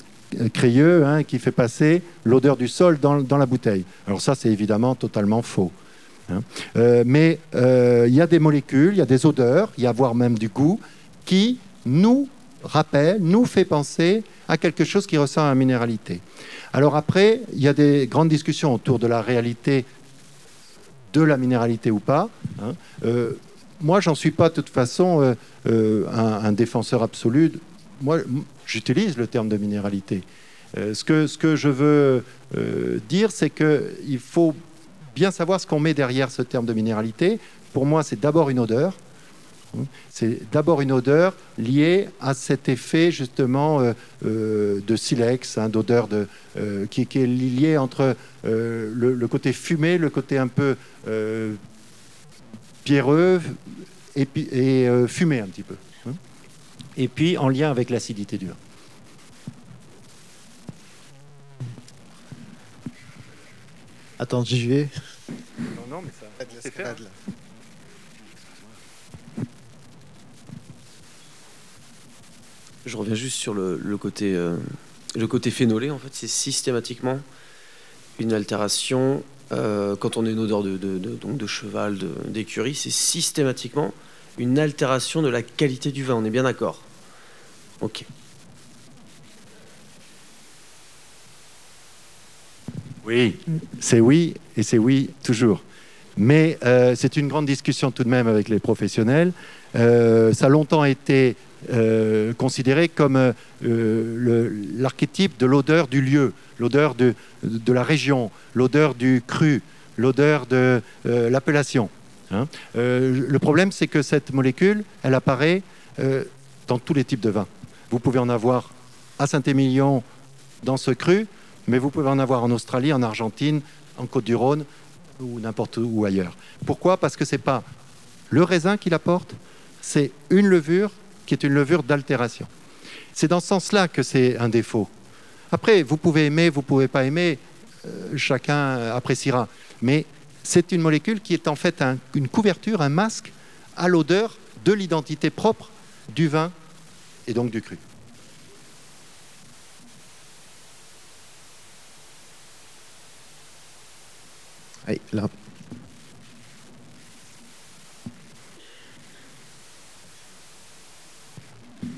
euh, crayeux, hein, qui fait passer l'odeur du sol dans, la bouteille. Alors ça, c'est évidemment totalement faux. hein. Euh, mais euh, il y a des molécules, il y a des odeurs, il y a voire même du goût, qui nous rappelle, nous fait penser à quelque chose qui ressemble à la minéralité. Alors après, il y a des grandes discussions autour de la réalité de la minéralité ou pas. hein. Euh, moi, j'en suis pas de toute façon un défenseur absolu. Moi, j'utilise le terme de minéralité. Euh, ce, que, ce que je veux euh, dire, c'est qu'il faut bien savoir ce qu'on met derrière ce terme de minéralité. Pour moi, c'est d'abord une odeur. Hein. C'est d'abord une odeur liée à cet effet justement euh, de silex, hein, d'odeur de, qui, est lié entre le, côté fumé, le côté un peu pierreux et, fumé un petit peu. Hein. Et puis en lien avec l'acidité du vin. Attends, j'y vais. Non, non, mais ça. Je reviens juste sur le, le côté, euh, le côté phénolé. En fait, c'est systématiquement une altération. euh, quand on a une odeur de, de- de- donc de cheval, de- d'écurie, c'est systématiquement une altération de la qualité du vin. On est bien d'accord Ok. Oui, c'est oui et c'est oui toujours. Mais euh, c'est une grande discussion tout de même avec les professionnels. Euh, ça a longtemps été euh, considéré comme l'archétype de l'odeur du lieu, l'odeur de, de la région, l'odeur du cru, l'odeur de l'appellation. hein. Le problème, c'est que cette molécule, elle apparaît dans tous les types de vins. Vous pouvez en avoir à Saint-Émilion dans ce cru, mais vous pouvez en avoir en Australie, en Argentine, en Côte-du-Rhône ou n'importe où ailleurs. Pourquoi? Parce que ce n'est pas le raisin qui l'apporte, c'est une levure qui est une levure d'altération. C'est dans ce sens-là que c'est un défaut. Après, vous pouvez aimer, vous ne pouvez pas aimer, euh, chacun appréciera. Mais c'est une molécule qui est en fait un- une couverture, un masque à l'odeur de l'identité propre du vin et donc du cru. Allez, là.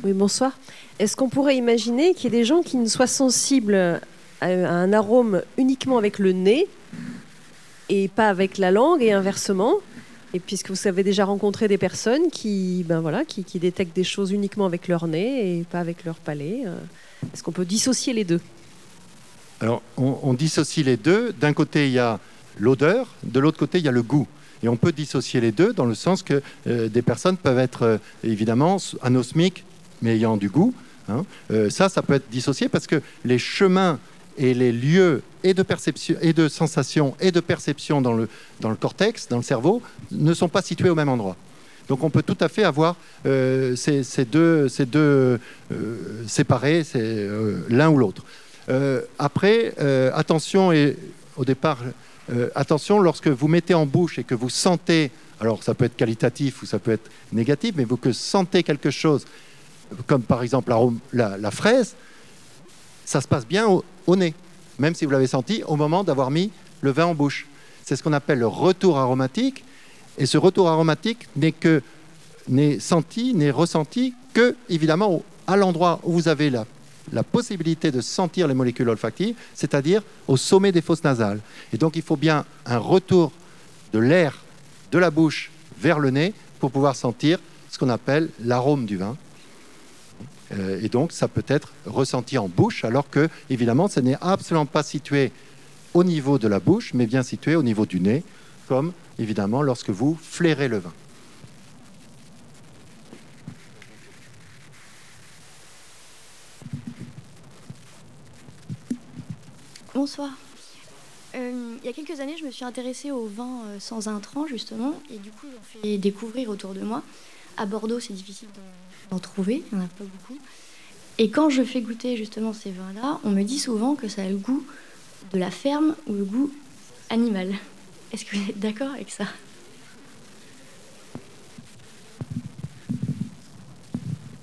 Oui, bonsoir. Est-ce qu'on pourrait imaginer qu'il y ait des gens qui ne soient sensibles à à un arôme uniquement avec le nez et pas avec la langue et inversement Et puisque vous avez déjà rencontré des personnes qui, ben voilà, qui, détectent des choses uniquement avec leur nez et pas avec leur palais, euh, est-ce qu'on peut dissocier les deux? Alors, on, dissocie les deux. D'un côté, il y a l'odeur, de l'autre côté, il y a le goût. Et on peut dissocier les deux dans le sens que euh, des personnes peuvent être euh, évidemment anosmiques, mais ayant du goût. hein. Ça, ça peut être dissocié parce que les chemins et les lieux et de perception et de sensation et de perception dans le, dans le cortex, dans le cerveau, ne sont pas situés au même endroit. Donc on peut tout à fait avoir euh, ces, deux, ces deux euh, séparés, euh, l'un ou l'autre. Euh, après, attention, et au départ, attention, lorsque vous mettez en bouche et que vous sentez, alors ça peut être qualitatif ou ça peut être négatif, mais vous que sentez quelque chose, comme par exemple la, la fraise, ça se passe bien au, nez, même si vous l'avez senti au moment d'avoir mis le vin en bouche. C'est ce qu'on appelle le retour aromatique, et ce retour aromatique n'est que n'est senti, n'est ressenti que évidemment à l'endroit où vous avez la, la possibilité de sentir les molécules olfactives, c'est-à-dire au sommet des fosses nasales. Et donc il faut bien un retour de l'air de la bouche vers le nez pour pouvoir sentir ce qu'on appelle l'arôme du vin. Euh, et donc ça peut être ressenti en bouche, alors que évidemment ce n'est absolument pas situé au niveau de la bouche, mais bien situé au niveau du nez, comme évidemment lorsque vous flairez le vin. Bonsoir. Euh, il y a quelques années, je me suis intéressée au vin euh, sans intrants, justement, et du coup, j'en fais découvrir autour de moi. À Bordeaux, c'est difficile d'en- d'en trouver, il n'y en a pas beaucoup. Et quand je fais goûter justement ces vins-là, on me dit souvent que ça a le goût de la ferme ou le goût animal. Est-ce que vous êtes d'accord avec ça?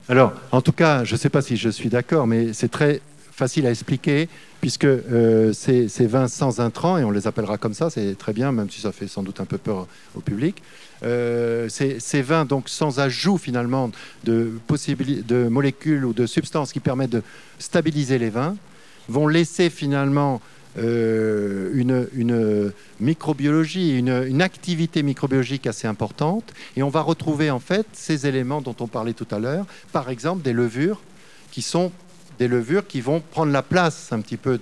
Alors, en tout cas, je ne sais pas si je suis d'accord, mais c'est très facile à expliquer, puisque euh, ces, vins sans intrants, et on les appellera comme ça, c'est très bien, même si ça fait sans doute un peu peur au public, euh, ces, vins donc sans ajout finalement de, molécules ou de substances qui permettent de stabiliser les vins, vont laisser finalement euh, une, microbiologie, une, une activité microbiologique assez importante. Et on va retrouver en fait ces éléments dont on parlait tout à l'heure, par exemple des levures qui sont des levures qui vont prendre la place un petit peu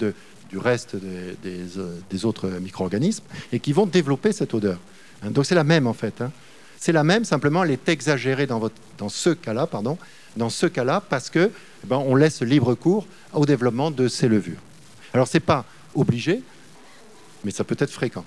du reste des, euh, des autres micro-organismes et qui vont développer cette odeur. Hein, Donc c'est la même en fait. hein. C'est la même, simplement elle est exagérée dans, ce cas-là, pardon, dans ce cas-là, parce que eh ben, on laisse libre cours au développement de ces levures. Alors c'est pas obligé, mais ça peut être fréquent.